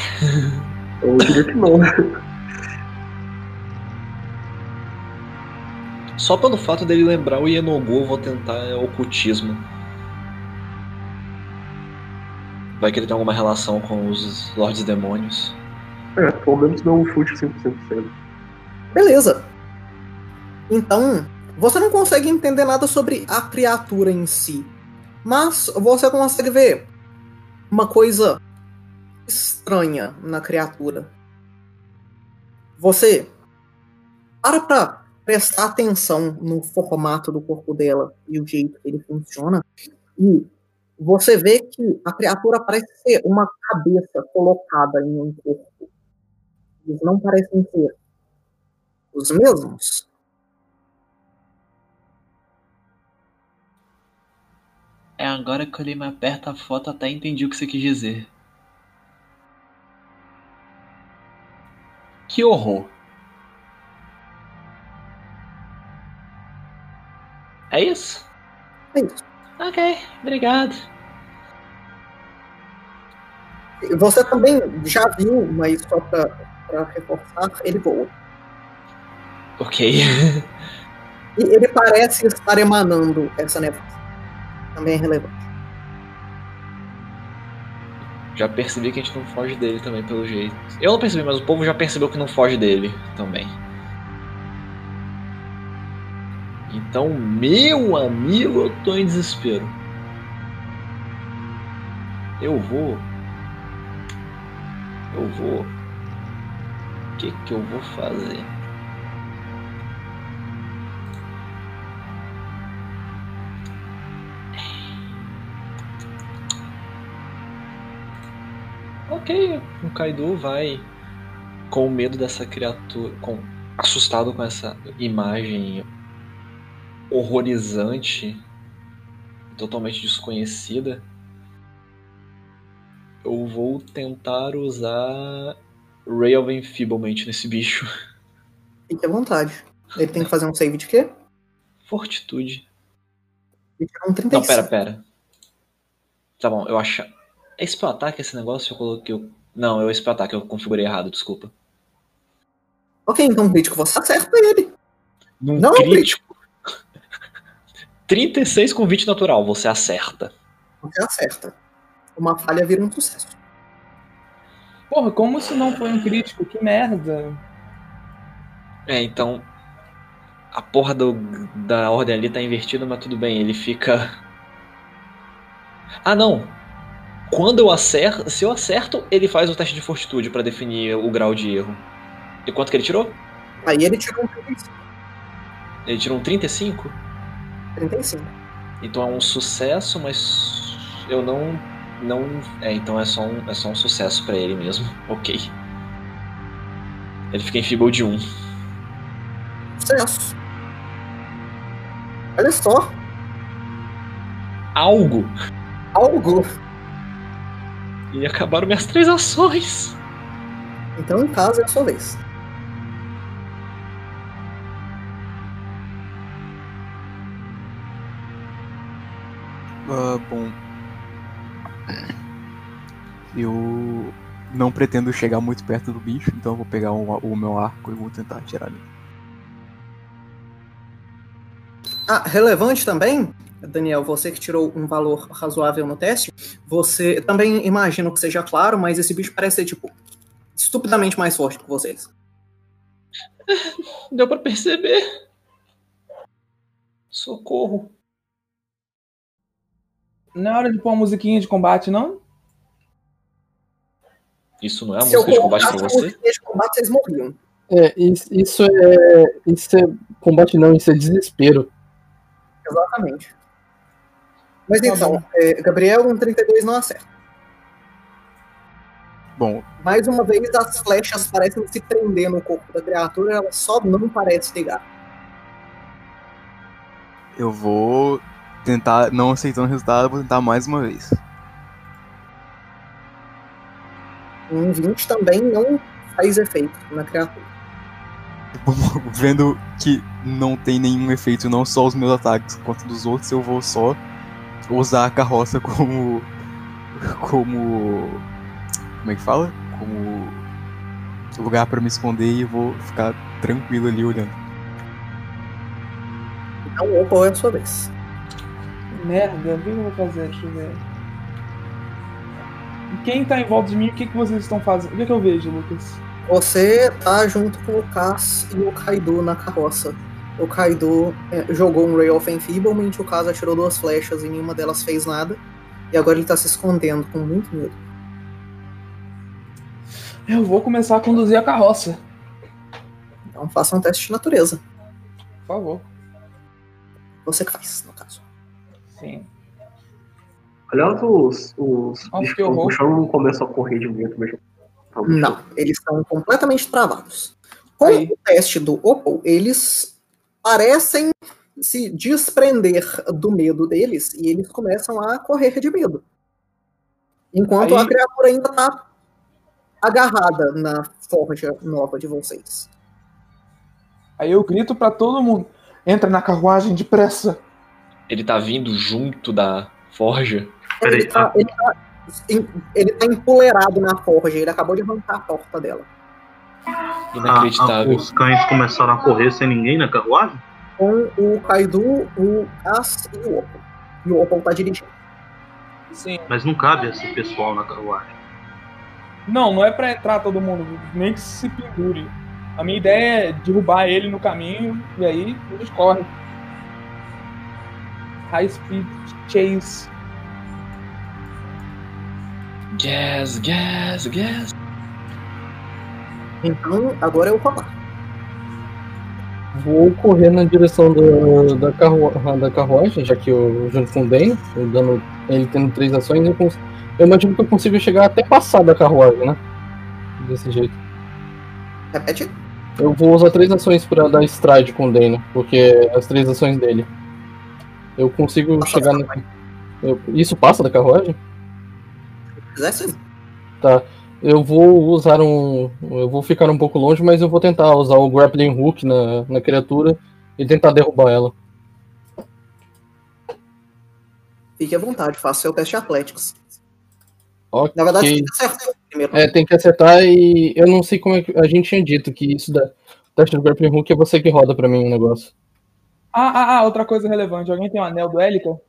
Eu diria que não. Só pelo fato dele lembrar o Yenogu, eu vou tentar é, ocultismo. Vai que ele tem alguma relação com os Lordes Demônios. É, pelo menos não um fute 100% cedo. Beleza. Então, você não consegue entender nada sobre a criatura em si. Mas você consegue ver uma coisa estranha na criatura. Você para pra prestar atenção no formato do corpo dela e o jeito que ele funciona. E você vê que a criatura parece ser uma cabeça colocada em um corpo. Eles não parecem ser os mesmos. É agora que eu olhei mais perto a foto até entendi o que você quis dizer. Que horror. É isso? É isso. Ok, obrigado. Você também já viu, mas só pra, pra reforçar, ele voa. Ok. E ele parece estar emanando essa nevoa. Também é relevante. Já percebi que a gente não foge dele também, pelo jeito. Eu não percebi, mas o povo já percebeu que não foge dele também. Então, meu amigo, eu tô em desespero. Eu vou. Eu vou. O que que eu vou fazer? Ok, o Kaido vai com medo dessa criatura, com assustado com essa imagem horrorizante, totalmente desconhecida. Eu vou tentar usar Ray of Enfeeblement nesse bicho. Fique à vontade. Ele tem que fazer um save de quê? Fortitude. Ele tirou um 35. Não, pera, pera. Tá bom, eu acho. É spell ataque esse negócio? Eu coloquei. o- Não, é o spell ataque, eu configurei errado, desculpa. Ok, então crítico, você acerta ele. Num Não, crítico. 36 com 20 natural, você acerta. Você acerta. Uma falha vira um sucesso. Porra, como isso não foi um crítico? Que merda. É, então. A porra do, da ordem ali tá invertida, mas tudo bem, ele fica. Ah, não! Quando eu acerto. Se eu acerto, ele faz o teste de fortitude pra definir o grau de erro. E quanto que ele tirou? Aí ele tirou um 35. Ele tirou um 35? 35. Então é um sucesso, mas eu não. não é, então é só um, é só um sucesso pra ele mesmo. Ok. Ele fica em Feeble de 1. Sucesso. Olha só, Algo! algo. E acabaram minhas três ações. Então, em casa, é a sua vez. Ah, bom. Eu não pretendo chegar muito perto do bicho, então eu vou pegar o, o meu arco e vou tentar atirar ele. Ah, relevante também, Daniel, você que tirou um valor razoável no teste, você também imagino que seja claro, mas esse bicho parece ser, tipo, estupidamente mais forte que vocês. Deu pra perceber. Socorro. Não é hora de pôr uma musiquinha de combate, não? Isso não é uma música de combate pra você? musiquinha de combate, vocês morriam. É, isso, isso é. Isso é combate não, isso é desespero. Exatamente. Mas Tá então, é, Gabriel, um 32 não acerta. Bom, Mais uma vez, as flechas parecem se prender no corpo da criatura, ela só não parece pegar. eu vou tentar, não aceitando o resultado, vou tentar mais uma vez. Um 20 também não faz efeito na criatura. Vendo que não tem nenhum efeito, não só os meus ataques quanto dos outros, eu vou só usar a carroça como. como. como é que fala? Como lugar pra me esconder e vou ficar tranquilo ali olhando. Então, opa, é a sua vez. Merda, o que eu vou fazer? Deixa eu ver. Quem tá em volta de mim, o que, que vocês estão fazendo? O que, que eu vejo, Lucas? Você tá junto com o Cass e o Kaido na carroça. O Kaido é, jogou um Ray of Enfeeblement, o Cass atirou duas flechas e nenhuma delas fez nada. E agora ele tá se escondendo com muito medo. Eu vou começar a conduzir a carroça. Então faça um teste de natureza. Por favor. Você que faz, no caso. Sim. Aliás, os, os Nossa, bichos chão não começam a correr de medo, no Não, eles estão completamente travados. Com Aí. o teste do Opal, eles parecem se desprender do medo deles e eles começam a correr de medo. Enquanto Aí- a criatura ainda tá agarrada na forja nova de vocês. Aí eu grito pra todo mundo: entra na carruagem depressa. Ele tá vindo junto da forja. Ele tá, ele, tá, ele tá empoleirado na forja, ele acabou de arrancar a porta dela. Inacreditável. ah, os cães começaram a correr sem ninguém na carruagem? Com o Kaido, o As e o Opal. E o Opal tá dirigindo. Sim. Mas não cabe esse pessoal na carruagem. Não, não é pra entrar todo mundo, nem que se pendure. A minha ideia é derrubar ele no caminho e aí eles correm. High speed chase. Gas, gas, gas. Então, agora é o Colar. Vou correr na direção do, da, carru da carruagem, já que eu junto com eu dando, ele tendo três ações, eu, cons- eu imagino que eu consigo chegar até passar da carruagem, né? Desse jeito. Repete. Eu vou usar três ações pra dar stride com o Dano, porque é as três ações dele. Eu consigo chegar na. eu- Isso passa da carruagem? Quiser, sim. Tá. Eu vou usar um. Eu vou ficar um pouco longe, mas eu vou tentar usar o grappling hook na, na criatura e tentar derrubar ela. Fique à vontade, faça seu teste Atléticos. Ok. Na verdade, tem que acertar primeiro. É, tem que acertar e eu não sei como é que. A gente tinha dito que isso da. O teste do grappling hook é você que roda pra mim o negócio. Ah, ah, ah, outra coisa relevante. Alguém tem um anel do Élica?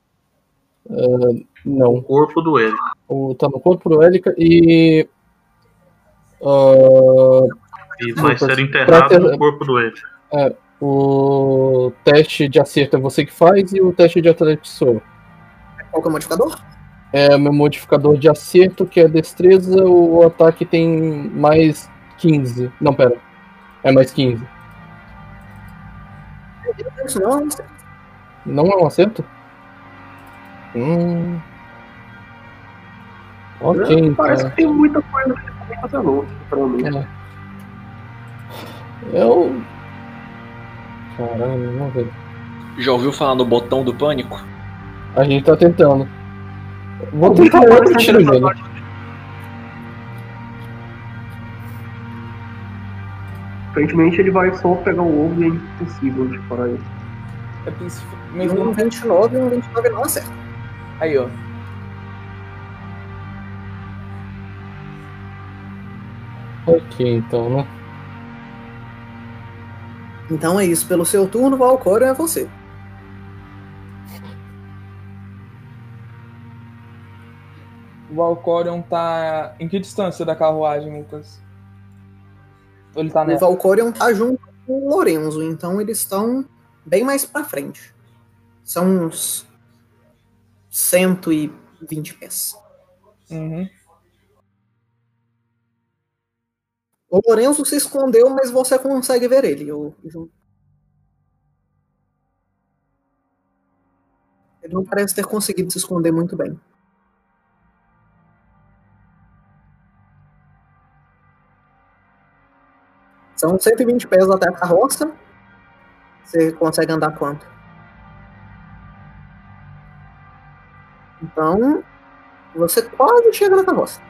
Não. O corpo do ele. O, tá no corpo do Élica e. ah, E vai ser enterrado ter- no corpo do ele. o teste de acerto é você que faz e o teste de atlético sou. Qual que é o modificador? É o meu modificador de acerto, que é destreza, o ataque tem mais 15. Não, pera. É mais 15. Isso não, não sei. Não é um acerto? Hum. Ok, então. Parece que tem muita coisa sinceramente. É. Eu. Caralho, não velho. Já ouviu falar no botão do pânico? A gente tá tentando. Vou tentar outro tiro nele. Aparentemente ele vai só pegar o ovo e é impossível de parar ele. É possível- E Mesmo um 29 e um 29 não acerta. Aí, ó. Ok, então, né? Então é isso. Pelo seu turno, Valcório é você. O Valcorion tá. Em que distância da carruagem, Lucas? Ou ele tá O nessa? Valcorion tá junto com o Lorenzo, então eles estão bem mais pra frente. São uns 120 pés. Uhum. O Lorenzo se escondeu, mas você consegue ver ele. o- Ele não parece ter conseguido se esconder muito bem. São 120 pés até a carroça. Você consegue andar quanto? Então, você quase chega na carroça.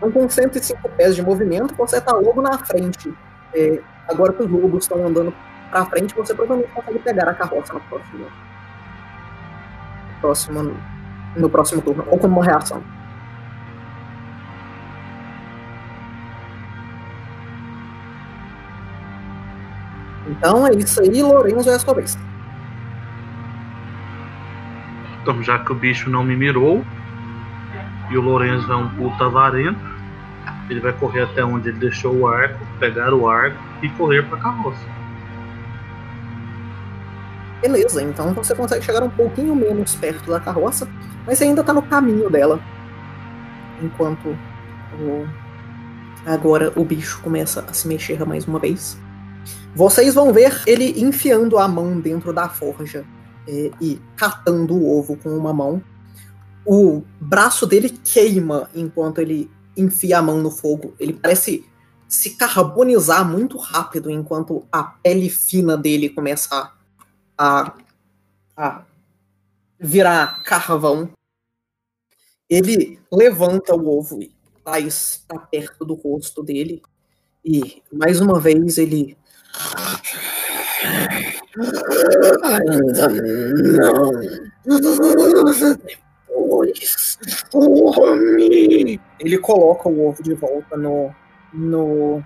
Então, com 105 pés de movimento, você está logo na frente. É, agora que os lobos estão andando para frente, você provavelmente consegue pegar a carroça no próximo, próximo, no próximo turno, ou como uma reação. Então é isso aí, Lorenzo é a sua vez. Então, já que o bicho não me mirou e o Lorenzo é um puta avarento, ele vai correr até onde ele deixou o arco, pegar o arco e correr pra carroça. Beleza, então você consegue chegar um pouquinho menos perto da carroça, mas ainda tá no caminho dela. Enquanto o... agora o bicho começa a se mexer mais uma vez. Vocês vão ver ele enfiando a mão dentro da forja é, e catando o ovo com uma mão. O braço dele queima enquanto ele enfia a mão no fogo. Ele parece se carbonizar muito rápido enquanto a pele fina dele começa a, a virar carvão. Ele levanta o ovo e traz para perto do rosto dele. E mais uma vez ele. Ainda não. Ele coloca o ovo de volta no. no.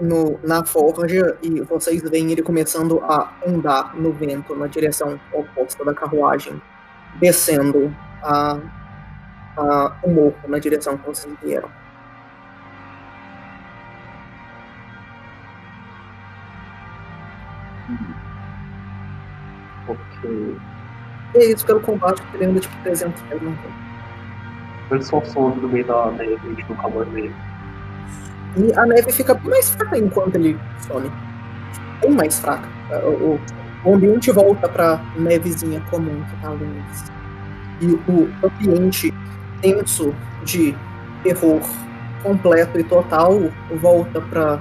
no na forja e vocês veem ele começando a andar no vento na direção oposta da carruagem, descendo a, a, o morro na direção que vocês vieram. Porque E é isso pelo combate, ele anda tipo 300 pés no campo. ele só some no meio da neve, a gente nunca mais vê ele. E a neve fica mais fraca enquanto ele some. Bem mais fraca. O, o ambiente volta pra nevezinha comum que tá ali. E o ambiente tenso de terror completo e total volta para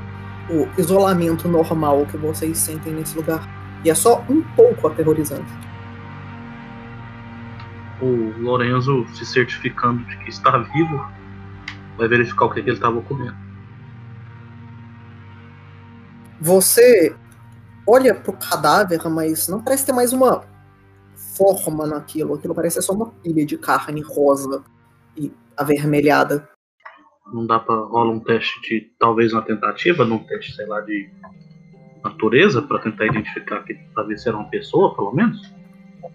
o isolamento normal que vocês sentem nesse lugar. E é só um pouco aterrorizante. O Lorenzo, se certificando de que está vivo, vai verificar o que, que ele estava comendo. Você olha pro cadáver, mas não parece ter mais uma forma naquilo. Aquilo parece ser só uma pilha de carne rosa e avermelhada. Não dá pra rolar um teste de. talvez uma tentativa, num teste, sei lá, de natureza, pra tentar identificar que se era uma pessoa, pelo menos?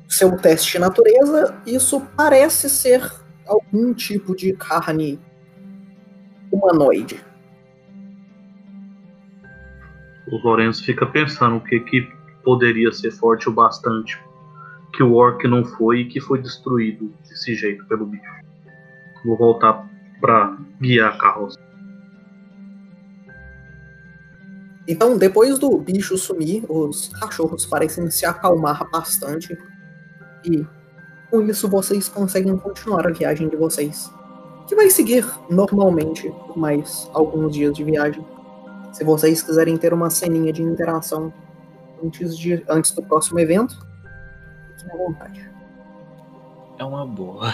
Seu teste de natureza, isso parece ser algum tipo de carne humanoide. O Lorenzo fica pensando o que, que poderia ser forte o bastante que o orc não foi e que foi destruído desse jeito pelo bicho. Vou voltar pra guiar a carroça. Então, depois do bicho sumir, os cachorros parecem se acalmar bastante. E com isso vocês conseguem continuar a viagem de vocês. Que vai seguir normalmente por mais alguns dias de viagem. Se vocês quiserem ter uma ceninha de interação antes, de, antes do próximo evento, fiquem à vontade. É uma boa.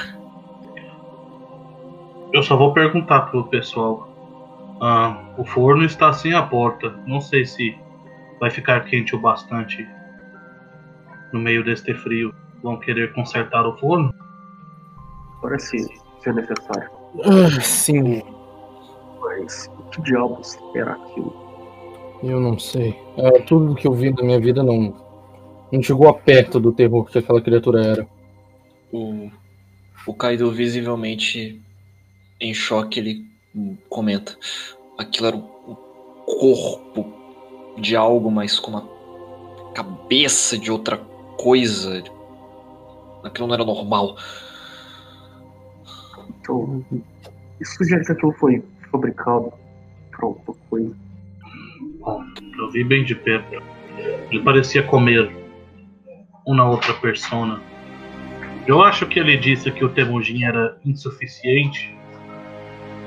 Eu só vou perguntar pro pessoal. Ah, o forno está sem a porta. Não sei se vai ficar quente o bastante no meio deste frio. Vão querer consertar o forno? Parece ser necessário. Ah, sim, Mas o que diabos era aquilo? eu não sei. É, tudo que eu vi na minha vida não, não chegou a perto do terror que aquela criatura era. O, o Kaido visivelmente em choque, ele comenta. Aquilo era o corpo de algo, mas com uma cabeça de outra coisa. Aquilo não era normal. Então, isso sugere que aquilo foi fabricado para outra coisa. Bom, eu vi bem de perto. Ele parecia comer uma outra persona. Eu acho que ele disse que o Temujin era insuficiente.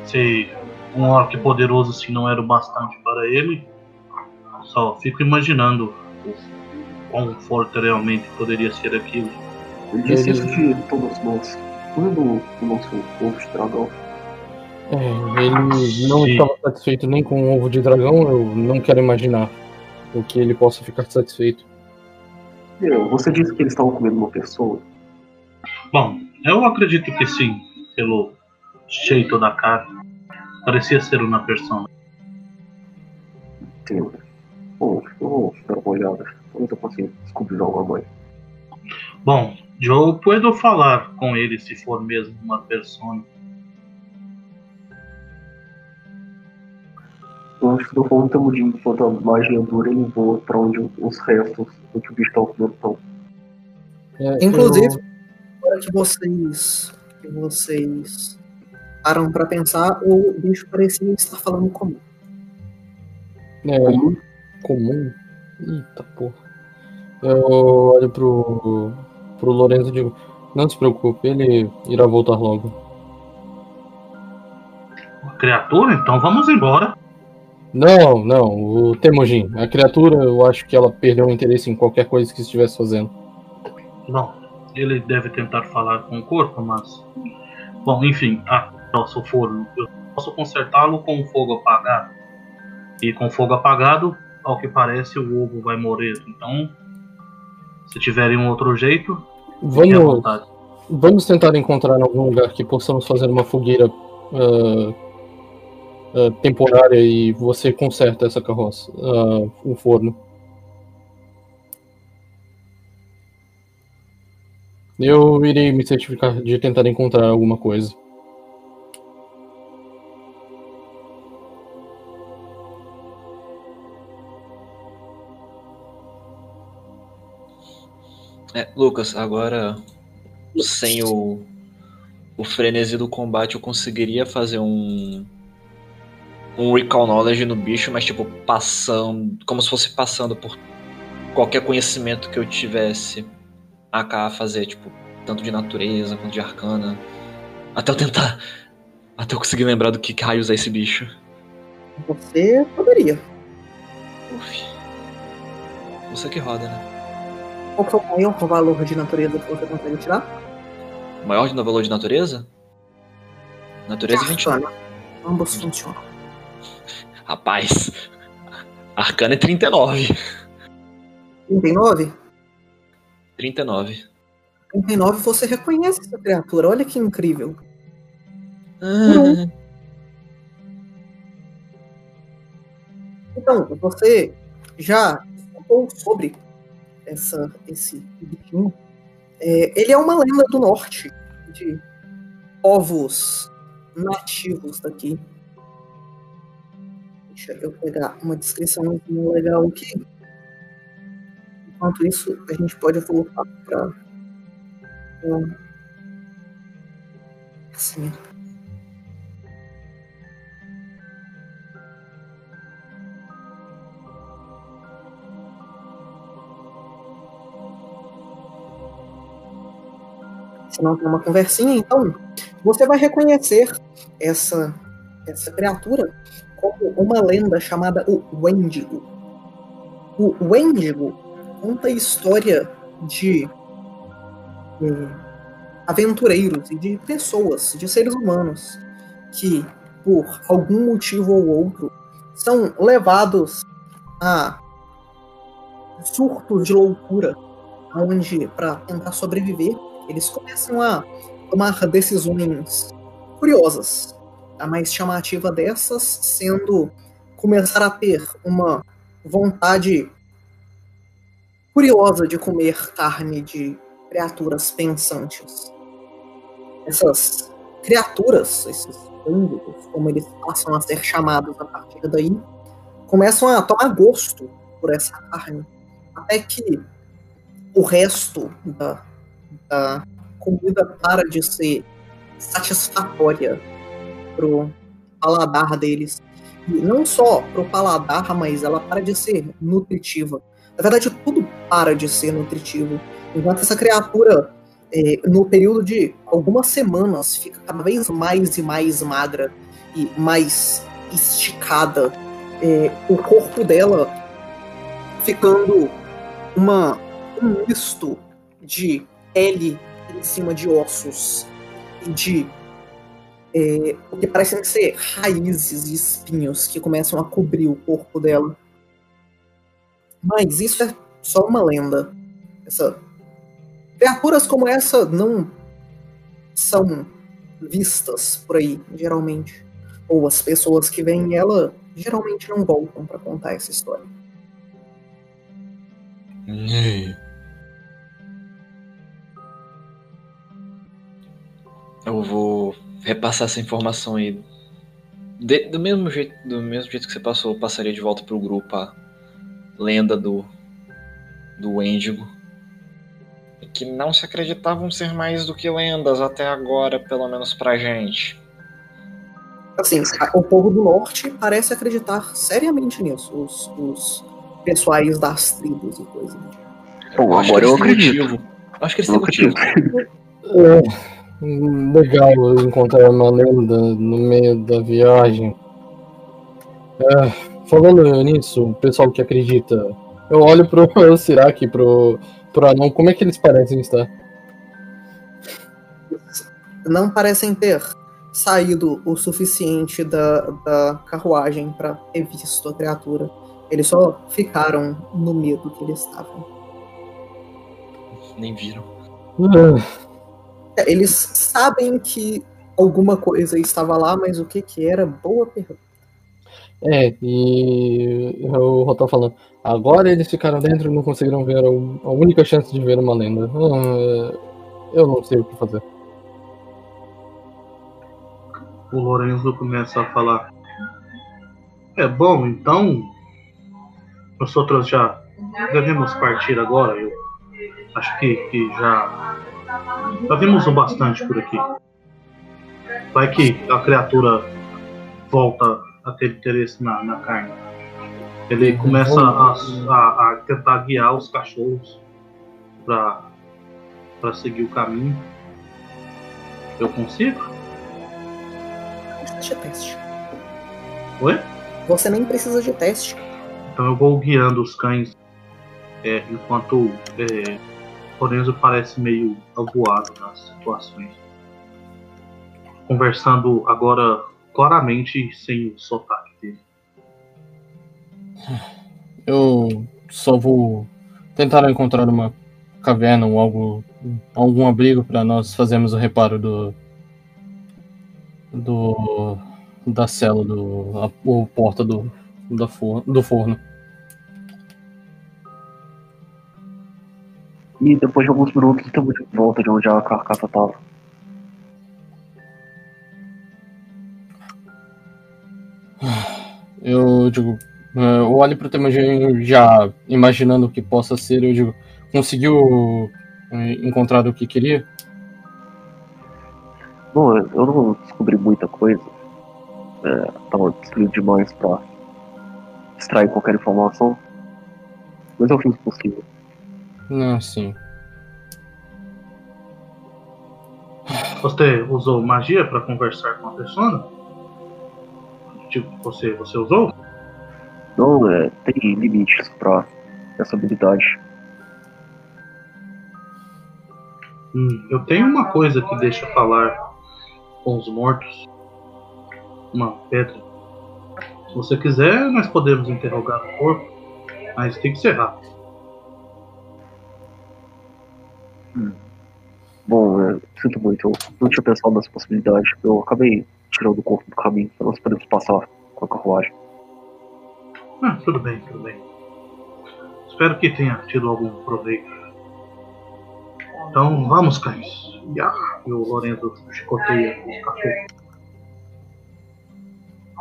Se um orc poderoso assim não era o bastante para ele. Só fico imaginando o quão forte realmente poderia ser aquilo. Ele disse Ele- isso de todos nós. Quando o nosso ovo de dragão É, ele não Sim. estava satisfeito nem com o ovo de dragão, eu não quero imaginar o que ele possa ficar satisfeito. Meu, você disse que eles estavam comendo uma pessoa. Bom, eu acredito que sim, pelo jeito da carne. Parecia ser uma persona. Entendo. Bom, eu vou dar uma olhada. Talvez eu consiga descobrir algo a mais. Bom, eu puedo falar com ele se for mesmo uma persona. Eu acho que eu vou um de enquanto a magia dura ele voa pra onde os restos do que o bicho tá comendo estão. É, Inclusive, eu- agora que vocês, que vocês param pra pensar, o bicho parecia estar falando comum. é, comum. Eita porra. Eu olho pro, pro Lorenzo digo: Não se preocupe, ele irá voltar logo. Criatura? Então vamos embora. Não, não, o Temujin. A criatura, eu acho que ela perdeu o interesse em qualquer coisa que estivesse fazendo. Bom, ele deve tentar falar com o corpo, mas. Bom, enfim, ah, nosso forno. Eu posso consertá-lo com o fogo apagado. E com o fogo apagado, ao que parece, o ovo vai morrer. Então, se tiverem um outro jeito, Vamos, vamos tentar encontrar algum lugar que possamos fazer uma fogueira ah, ah, temporária e você conserta essa carroça, ah, o forno. Eu irei me certificar de tentar encontrar alguma coisa. É, Lucas, agora sem o, o frenesi do combate eu conseguiria fazer um um recall knowledge no bicho, mas tipo passando, como se fosse passando por qualquer conhecimento que eu tivesse a cá fazer, tipo, tanto de natureza quanto de arcana, até eu tentar até eu conseguir lembrar do que raios é esse bicho. Você poderia. Uf. Você que roda, né? Qual é o maior valor de natureza que você consegue tirar? Maior de valor de natureza? Natureza 20. Arcana. Ambos funcionam. Rapaz, Arcana é 39. 39? 39. 39 você reconhece essa criatura. Olha que incrível. Ah, Então, você já falou sobre essa, esse bichinho. É, ele é uma lenda do norte, de povos nativos daqui. Deixa eu pegar uma descrição legal aqui. Enquanto isso, a gente pode voltar para. Assim. Se não tem uma conversinha, então você vai reconhecer essa, essa criatura como uma lenda chamada o Wendigo. O Wendigo conta a história de eh, aventureiros e de pessoas, de seres humanos, que, por algum motivo ou outro, são levados a surtos de loucura, onde, para tentar sobreviver, eles começam a tomar decisões curiosas. A mais chamativa dessas sendo começar a ter uma vontade curiosa de comer carne de criaturas pensantes. Essas criaturas, esses ângulos, como eles passam a ser chamados a partir daí, começam a tomar gosto por essa carne, até que o resto da, da comida para de ser satisfatória pro paladar deles. E não só pro paladar, mas ela para de ser nutritiva. Na verdade, tudo para de ser nutritivo. Enquanto essa criatura, é, no período de algumas semanas, fica cada vez mais e mais magra e mais esticada. É, o corpo dela ficando uma, um misto de pele em cima de ossos e de é, o que parecem ser raízes e espinhos que começam a cobrir o corpo dela. Mas isso é só uma lenda. Essa... Criaturas como essa não são vistas por aí, geralmente. Ou as pessoas que veem ela geralmente não voltam para contar essa história. Eu vou repassar essa informação aí. De, do, mesmo jeito, do mesmo jeito que você passou, eu passaria de volta pro grupo a lenda do, do Wendigo. E que não se acreditavam ser mais do que lendas até agora, pelo menos pra gente. Assim, o povo do norte parece acreditar seriamente nisso. Os, os pessoais das tribos e coisas. Bom, agora eu acredito. Acho que eles têm motivo. Legal encontrar uma lenda no meio da viagem. É, falando nisso, o pessoal que acredita, eu olho pro Sirac, pro, pro Anão, como é que eles parecem estar? Não parecem ter saído o suficiente da, da carruagem para ter visto a criatura. Eles só ficaram no medo que eles estavam. Nem viram. É, Eles sabem que alguma coisa estava lá, mas o que que era? Boa pergunta. É, e o Rotal falando, agora eles ficaram dentro e não conseguiram ver a, a única chance de ver uma lenda. Ah, eu não sei o que fazer. O Lorenzo começa a falar. É bom, então. Nós outros já devemos partir agora. Eu acho que, que já. Já vimos o bastante por aqui. Vai que a criatura volta a ter interesse na, na carne. Ele começa a, a, a tentar guiar os cachorros para seguir o caminho. Eu consigo? Não precisa de teste. Oi? Você nem precisa de teste. Então eu vou guiando os cães é, enquanto é, Lorenzo parece meio avoado nas situações. Conversando agora claramente sem o sotaque dele. Eu só vou tentar encontrar uma caverna ou algo, algum abrigo para nós fazermos o reparo do do da cela do a, ou porta do da for, do forno. E depois de alguns minutos estamos de volta de onde a carcaça estava. Eu digo, eh, eu olho pro Temujin já imaginando o que possa ser, eu digo, conseguiu eh, encontrar o que queria? Bom, eu não descobri muita coisa. É, tava destruído demais pra extrair qualquer informação. Mas eu fiz o possível. Não, sim. Você usou magia para conversar com a pessoa? tipo, você, você usou? Não, é, tem limites pra essa habilidade. Hum, eu tenho uma coisa que deixa falar com os mortos. Uma pedra. Se você quiser, nós podemos interrogar o corpo, mas tem que ser rápido. Bom, é, sinto muito, eu não tinha pensado nessa possibilidade. Eu acabei tirando o corpo do caminho pra nós podermos passar com a carruagem. Ah, tudo bem, tudo bem. Espero que tenha tido algum proveito. Então vamos, cães. E o Lorenzo chicoteia os cachorros.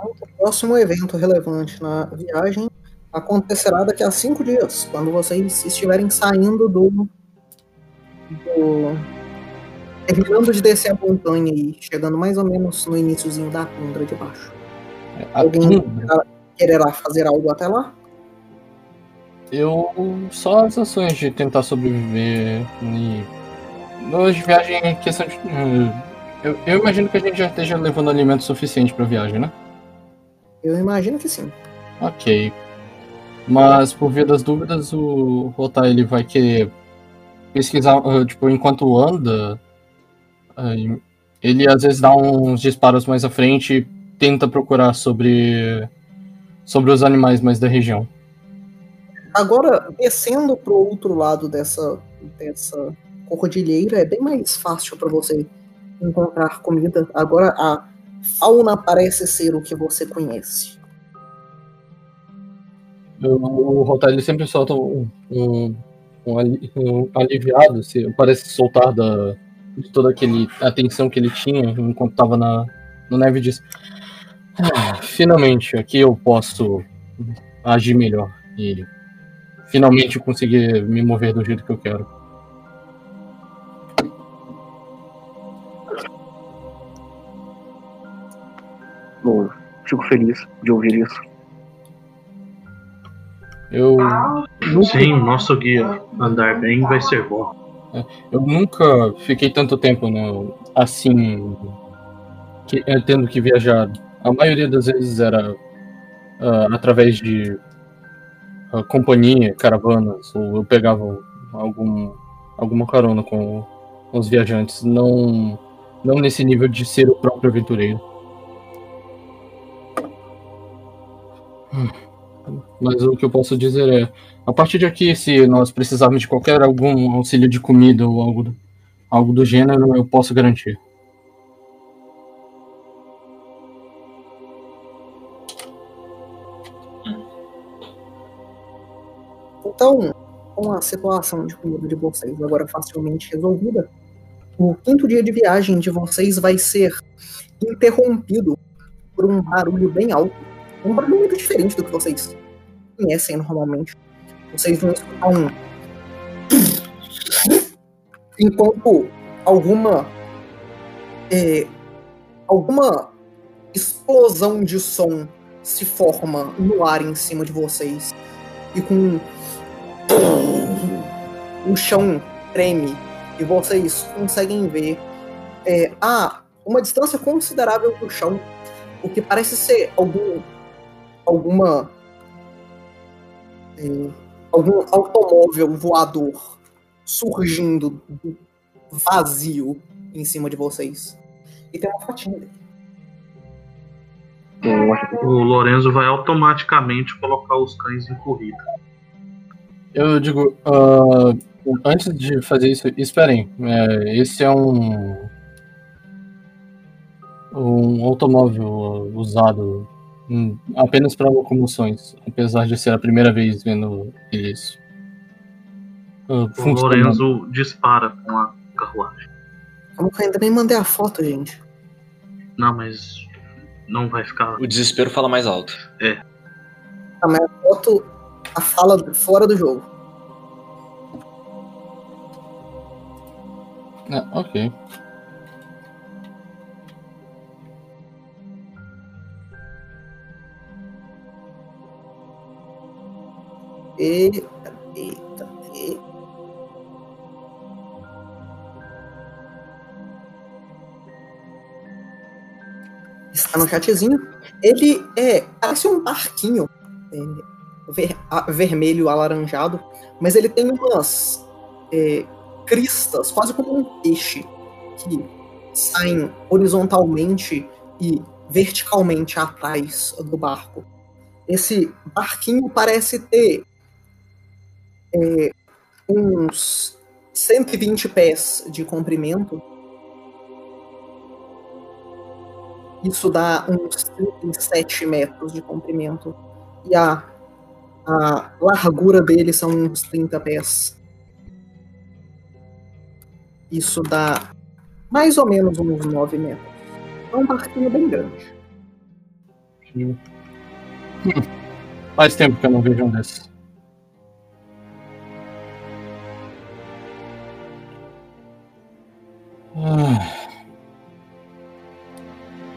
O próximo evento relevante na viagem acontecerá daqui a cinco dias, quando vocês estiverem saindo do. Do terminando de descer a montanha e chegando mais ou menos no iníciozinho da tundra de baixo. A Alguém tundra, quererá fazer algo até lá? eu só as ações de tentar sobreviver e nas viagens em questão de eu, eu imagino que a gente já esteja levando alimento suficiente para viagem, né? Eu imagino que sim. Ok. Mas por via das dúvidas, o Rotar ele vai querer pesquisar, ah, tipo, enquanto anda, ele às vezes dá uns disparos mais à frente e tenta procurar sobre sobre os animais mais da região. Agora, descendo pro outro lado dessa, dessa cordilheira, é bem mais fácil para você encontrar comida. Agora, a fauna parece ser o que você conhece. O Rotar ele sempre solta um, um, um um aliviado, se parece soltar da, de toda aquele atenção que ele tinha enquanto estava na no neve diz: "Ah, finalmente aqui eu posso agir melhor e finalmente conseguir me mover do jeito que eu quero. Bom, fico feliz de ouvir isso. Eu nunca, Sim, nosso guia andar bem vai ser bom. eu nunca fiquei tanto tempo no, assim, que- eh, tendo que viajar. A maioria das vezes era ah, através de ah, companhia, caravanas, ou eu pegava algum, alguma carona com os viajantes. Não, não nesse nível de ser o próprio aventureiro. Hum. Mas o que eu posso dizer é, a partir de aqui, se nós precisarmos de qualquer algum auxílio de comida ou algo, do- algo do gênero, eu posso garantir. Então, com a situação de comida de vocês agora facilmente resolvida, o quinto dia de viagem de vocês vai ser interrompido por um barulho bem alto. Um barulho muito diferente do que vocês conhecem normalmente. Vocês vão escutar um. Enquanto alguma. é, alguma explosão de som se forma no ar em cima de vocês. E com o chão treme e vocês conseguem ver é, a uma distância considerável do chão, o que parece ser algum alguma é, algum automóvel voador surgindo do vazio em cima de vocês. E tem uma fotinha dele. Eu acho que O Lorenzo vai automaticamente colocar os cães em corrida. Eu digo, ah, antes de fazer isso, esperem. é, esse é um um automóvel usado hum, apenas para locomoções, apesar de ser a primeira vez vendo eles ah, O. Lorenzo dispara com a carruagem. Como que eu ainda nem mandei a foto, gente. Não, mas não vai ficar. O desespero fala mais alto. Tá, mas a foto a fala fora do jogo. Ah, ok. Eita, eita, eita. está no chatzinho. Ele é. Parece um barquinho é, ver- a- vermelho alaranjado, mas ele tem umas é, cristas, quase como um peixe, que saem horizontalmente e verticalmente atrás do barco. Esse barquinho parece ter é, uns 120 pés de comprimento. Isso dá uns 37 metros de comprimento. E a, a largura dele são uns 30 pés. Isso dá mais ou menos uns 9 metros. É um barquinho bem grande. Faz tempo que eu não vejo um desses.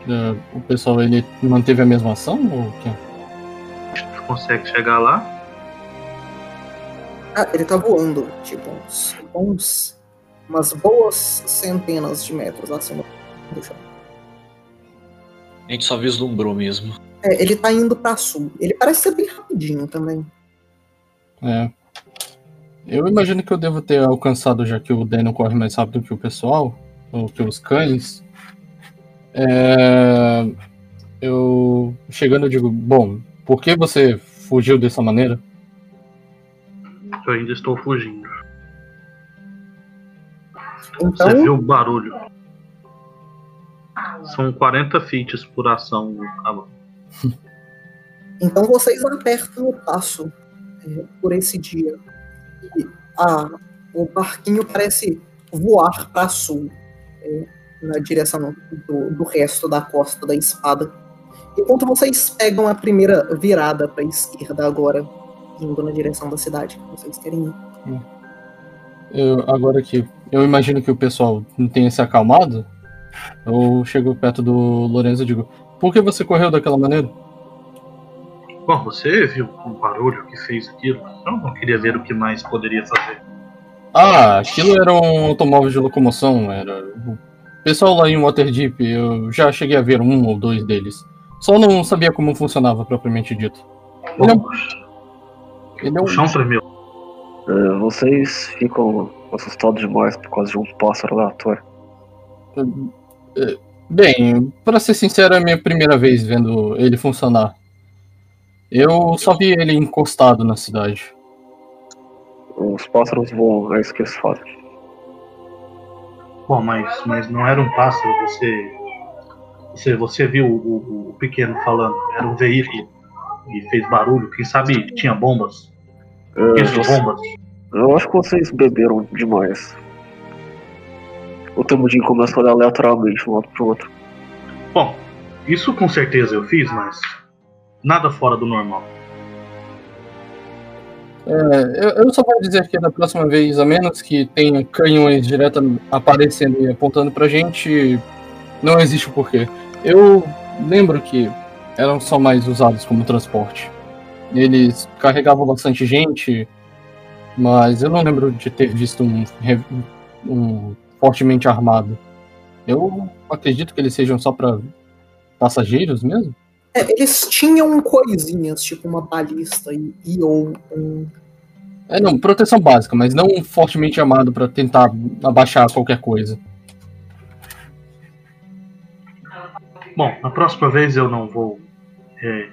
É, O pessoal ele manteve a mesma ação ou o quê? Consegue chegar lá? Ah, ele tá voando, tipo, uns, uns umas boas centenas de metros acima do chão. A gente só vislumbrou mesmo. É, ele tá indo pra sul. Ele parece ser bem rapidinho também. É. Eu imagino que eu devo ter alcançado, já que o Daniel corre mais rápido que o pessoal, ou que os cães. É, Eu chegando eu digo, bom, por que você fugiu dessa maneira? Eu ainda estou fugindo. Então, Você viu o barulho? São 40 feats por ação então vocês apertam o passo é, por esse dia. E a, o barquinho parece voar para sul, é, na direção do, do resto da costa da espada. Enquanto vocês pegam a primeira virada para a esquerda agora, indo na direção da cidade que vocês querem ir. Eu, agora que eu imagino que o pessoal não tenha se acalmado, eu chego perto do Lorenzo e digo, por que você correu daquela maneira? Bom, você viu o barulho que fez aquilo? Eu não queria ver o que mais poderia fazer. Ah, aquilo era um automóvel de locomoção, era. O pessoal lá em Waterdeep, eu já cheguei a ver um ou dois deles. Só não sabia como funcionava propriamente dito. Ele é um, ele é um chão tremeu. É, vocês ficam assustados demais por causa de um pássaro aleatório. Bem, pra ser sincero, é a minha primeira vez vendo ele funcionar. Eu só vi ele encostado na cidade. Os pássaros voam, é isso que eles fazem. Bom, mas, mas não era um pássaro, você. Você, você viu o, o- o pequeno falando, era um veículo e fez barulho. Quem sabe tinha bombas? É, Isso, você- bombas. eu acho que vocês beberam demais. O Temudinho começa a olhar aleatoriamente de um lado pro outro. Bom, isso com certeza eu fiz, mas nada fora do normal. É, eu, eu só vou dizer que da próxima vez, a menos que tenha canhões direto aparecendo e apontando pra gente, não existe o porquê. Eu lembro que eram só mais usados como transporte. Eles carregavam bastante gente, mas eu não lembro de ter visto um, um fortemente armado. Eu acredito que eles sejam só pra passageiros mesmo. É, eles tinham coisinhas, tipo uma balista e, e ou um. É, não, proteção básica, mas não fortemente armado pra tentar abaixar qualquer coisa. Bom, na próxima vez eu não vou. é,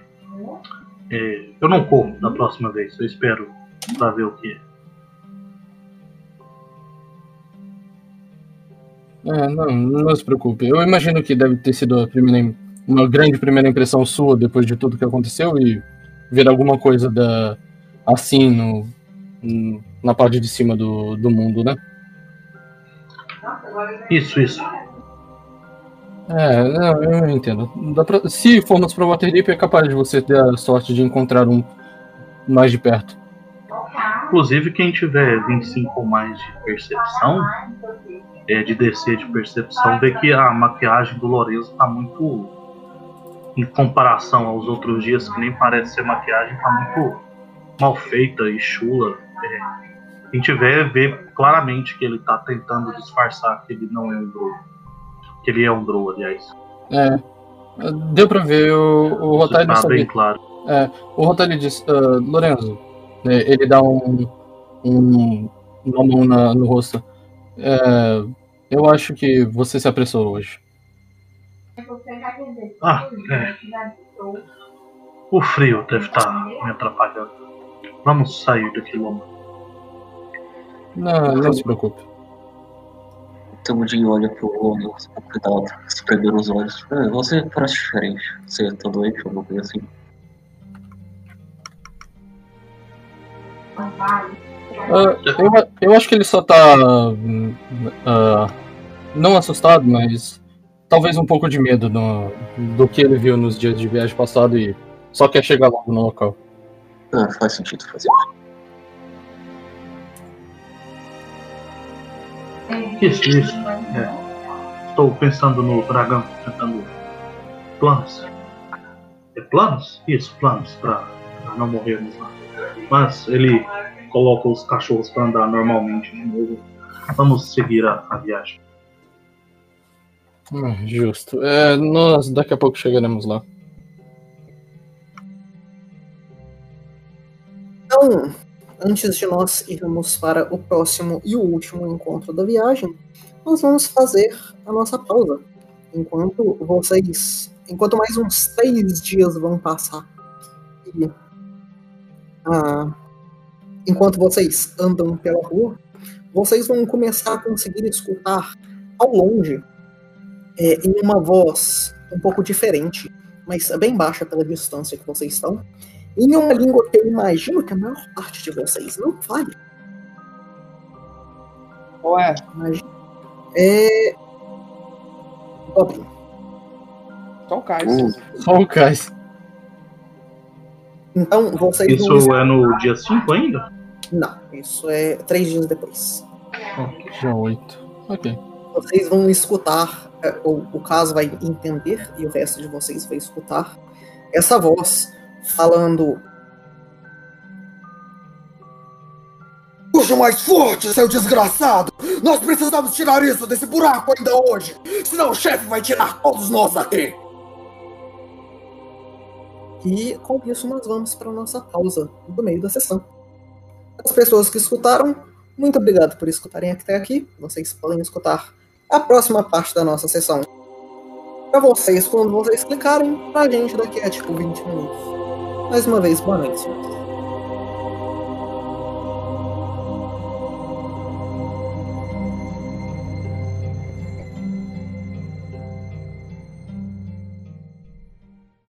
é, eu não corro da próxima vez. Eu espero pra ver o que é. É, não, não se preocupe. Eu imagino que deve ter sido a primeira, uma grande primeira impressão sua depois de tudo que aconteceu e ver alguma coisa da assim no, no- na parte de cima do, do mundo, né? Isso, isso. É, não, eu entendo. Dá pra- se formos para Waterdeep, é capaz de você ter a sorte de encontrar um mais de perto. Inclusive, quem tiver 25 ou mais de percepção, é, de DC de percepção, vê que a maquiagem do Lorenzo tá muito. Em comparação aos outros dias, que nem parece ser maquiagem, tá muito mal feita e chula. É, quem tiver, vê claramente que ele tá tentando disfarçar que ele não é um Drow. Que ele é um Drow, aliás. É. Deu pra ver o, o Rotário tá bem claro. É, o Rotário diz, ah, Lorenzo, né, ele dá um, um- uma mão na- no rosto. É, eu acho que você se apressou hoje. Ah, é. O frio deve estar me atrapalhando. Vamos sair daqui logo. Não, não se preocupe. Então o Jim olha pro olho, cuidado, esfregando os olhos. Ah, você parece diferente. Você tá doente ou alguma coisa assim? Ah, eu, eu acho que ele só tá. ah, não assustado, mas talvez um pouco de medo no- do que ele viu nos dias de viagem passado e só quer chegar logo no local. Ah, faz sentido, faz sentido. Isso, isso. É. Estou pensando no dragão, tentando planos. É planos? Isso, planos, para não morrermos lá. Mas ele coloca os cachorros para andar normalmente de novo. Vamos seguir a, a viagem. Ah, justo. É, nós daqui a pouco chegaremos lá. Então, antes de nós irmos para o próximo e o último encontro da viagem, nós vamos fazer a nossa pausa. Enquanto vocês. Enquanto mais uns três dias vão passar. E, ah, enquanto vocês andam pela rua, vocês vão começar a conseguir escutar ao longe, é, em uma voz um pouco diferente, mas bem baixa pela distância que vocês estão, em uma língua que eu imagino que a maior parte de vocês não fale. Ué, Imagina. É. Goblin. só o Caio. Hum, Só o Cais. Então vocês vão. Isso é no dia 5 ainda? Não, isso é três dias depois. Já oito. Ok. Vocês vão escutar, ou o caso vai entender, e o resto de vocês vai escutar, essa voz falando. Puxa mais forte, seu desgraçado! Nós precisamos tirar isso desse buraco ainda hoje! Senão o chefe vai tirar todos nós daqui! E com isso nós vamos para nossa pausa do meio da sessão. As pessoas que escutaram, muito obrigado por escutarem até aqui. Vocês podem escutar a próxima parte da nossa sessão. Para vocês, quando vocês clicarem, pra gente daqui a tipo 20 minutos. Mais uma vez, boa noite, senhores.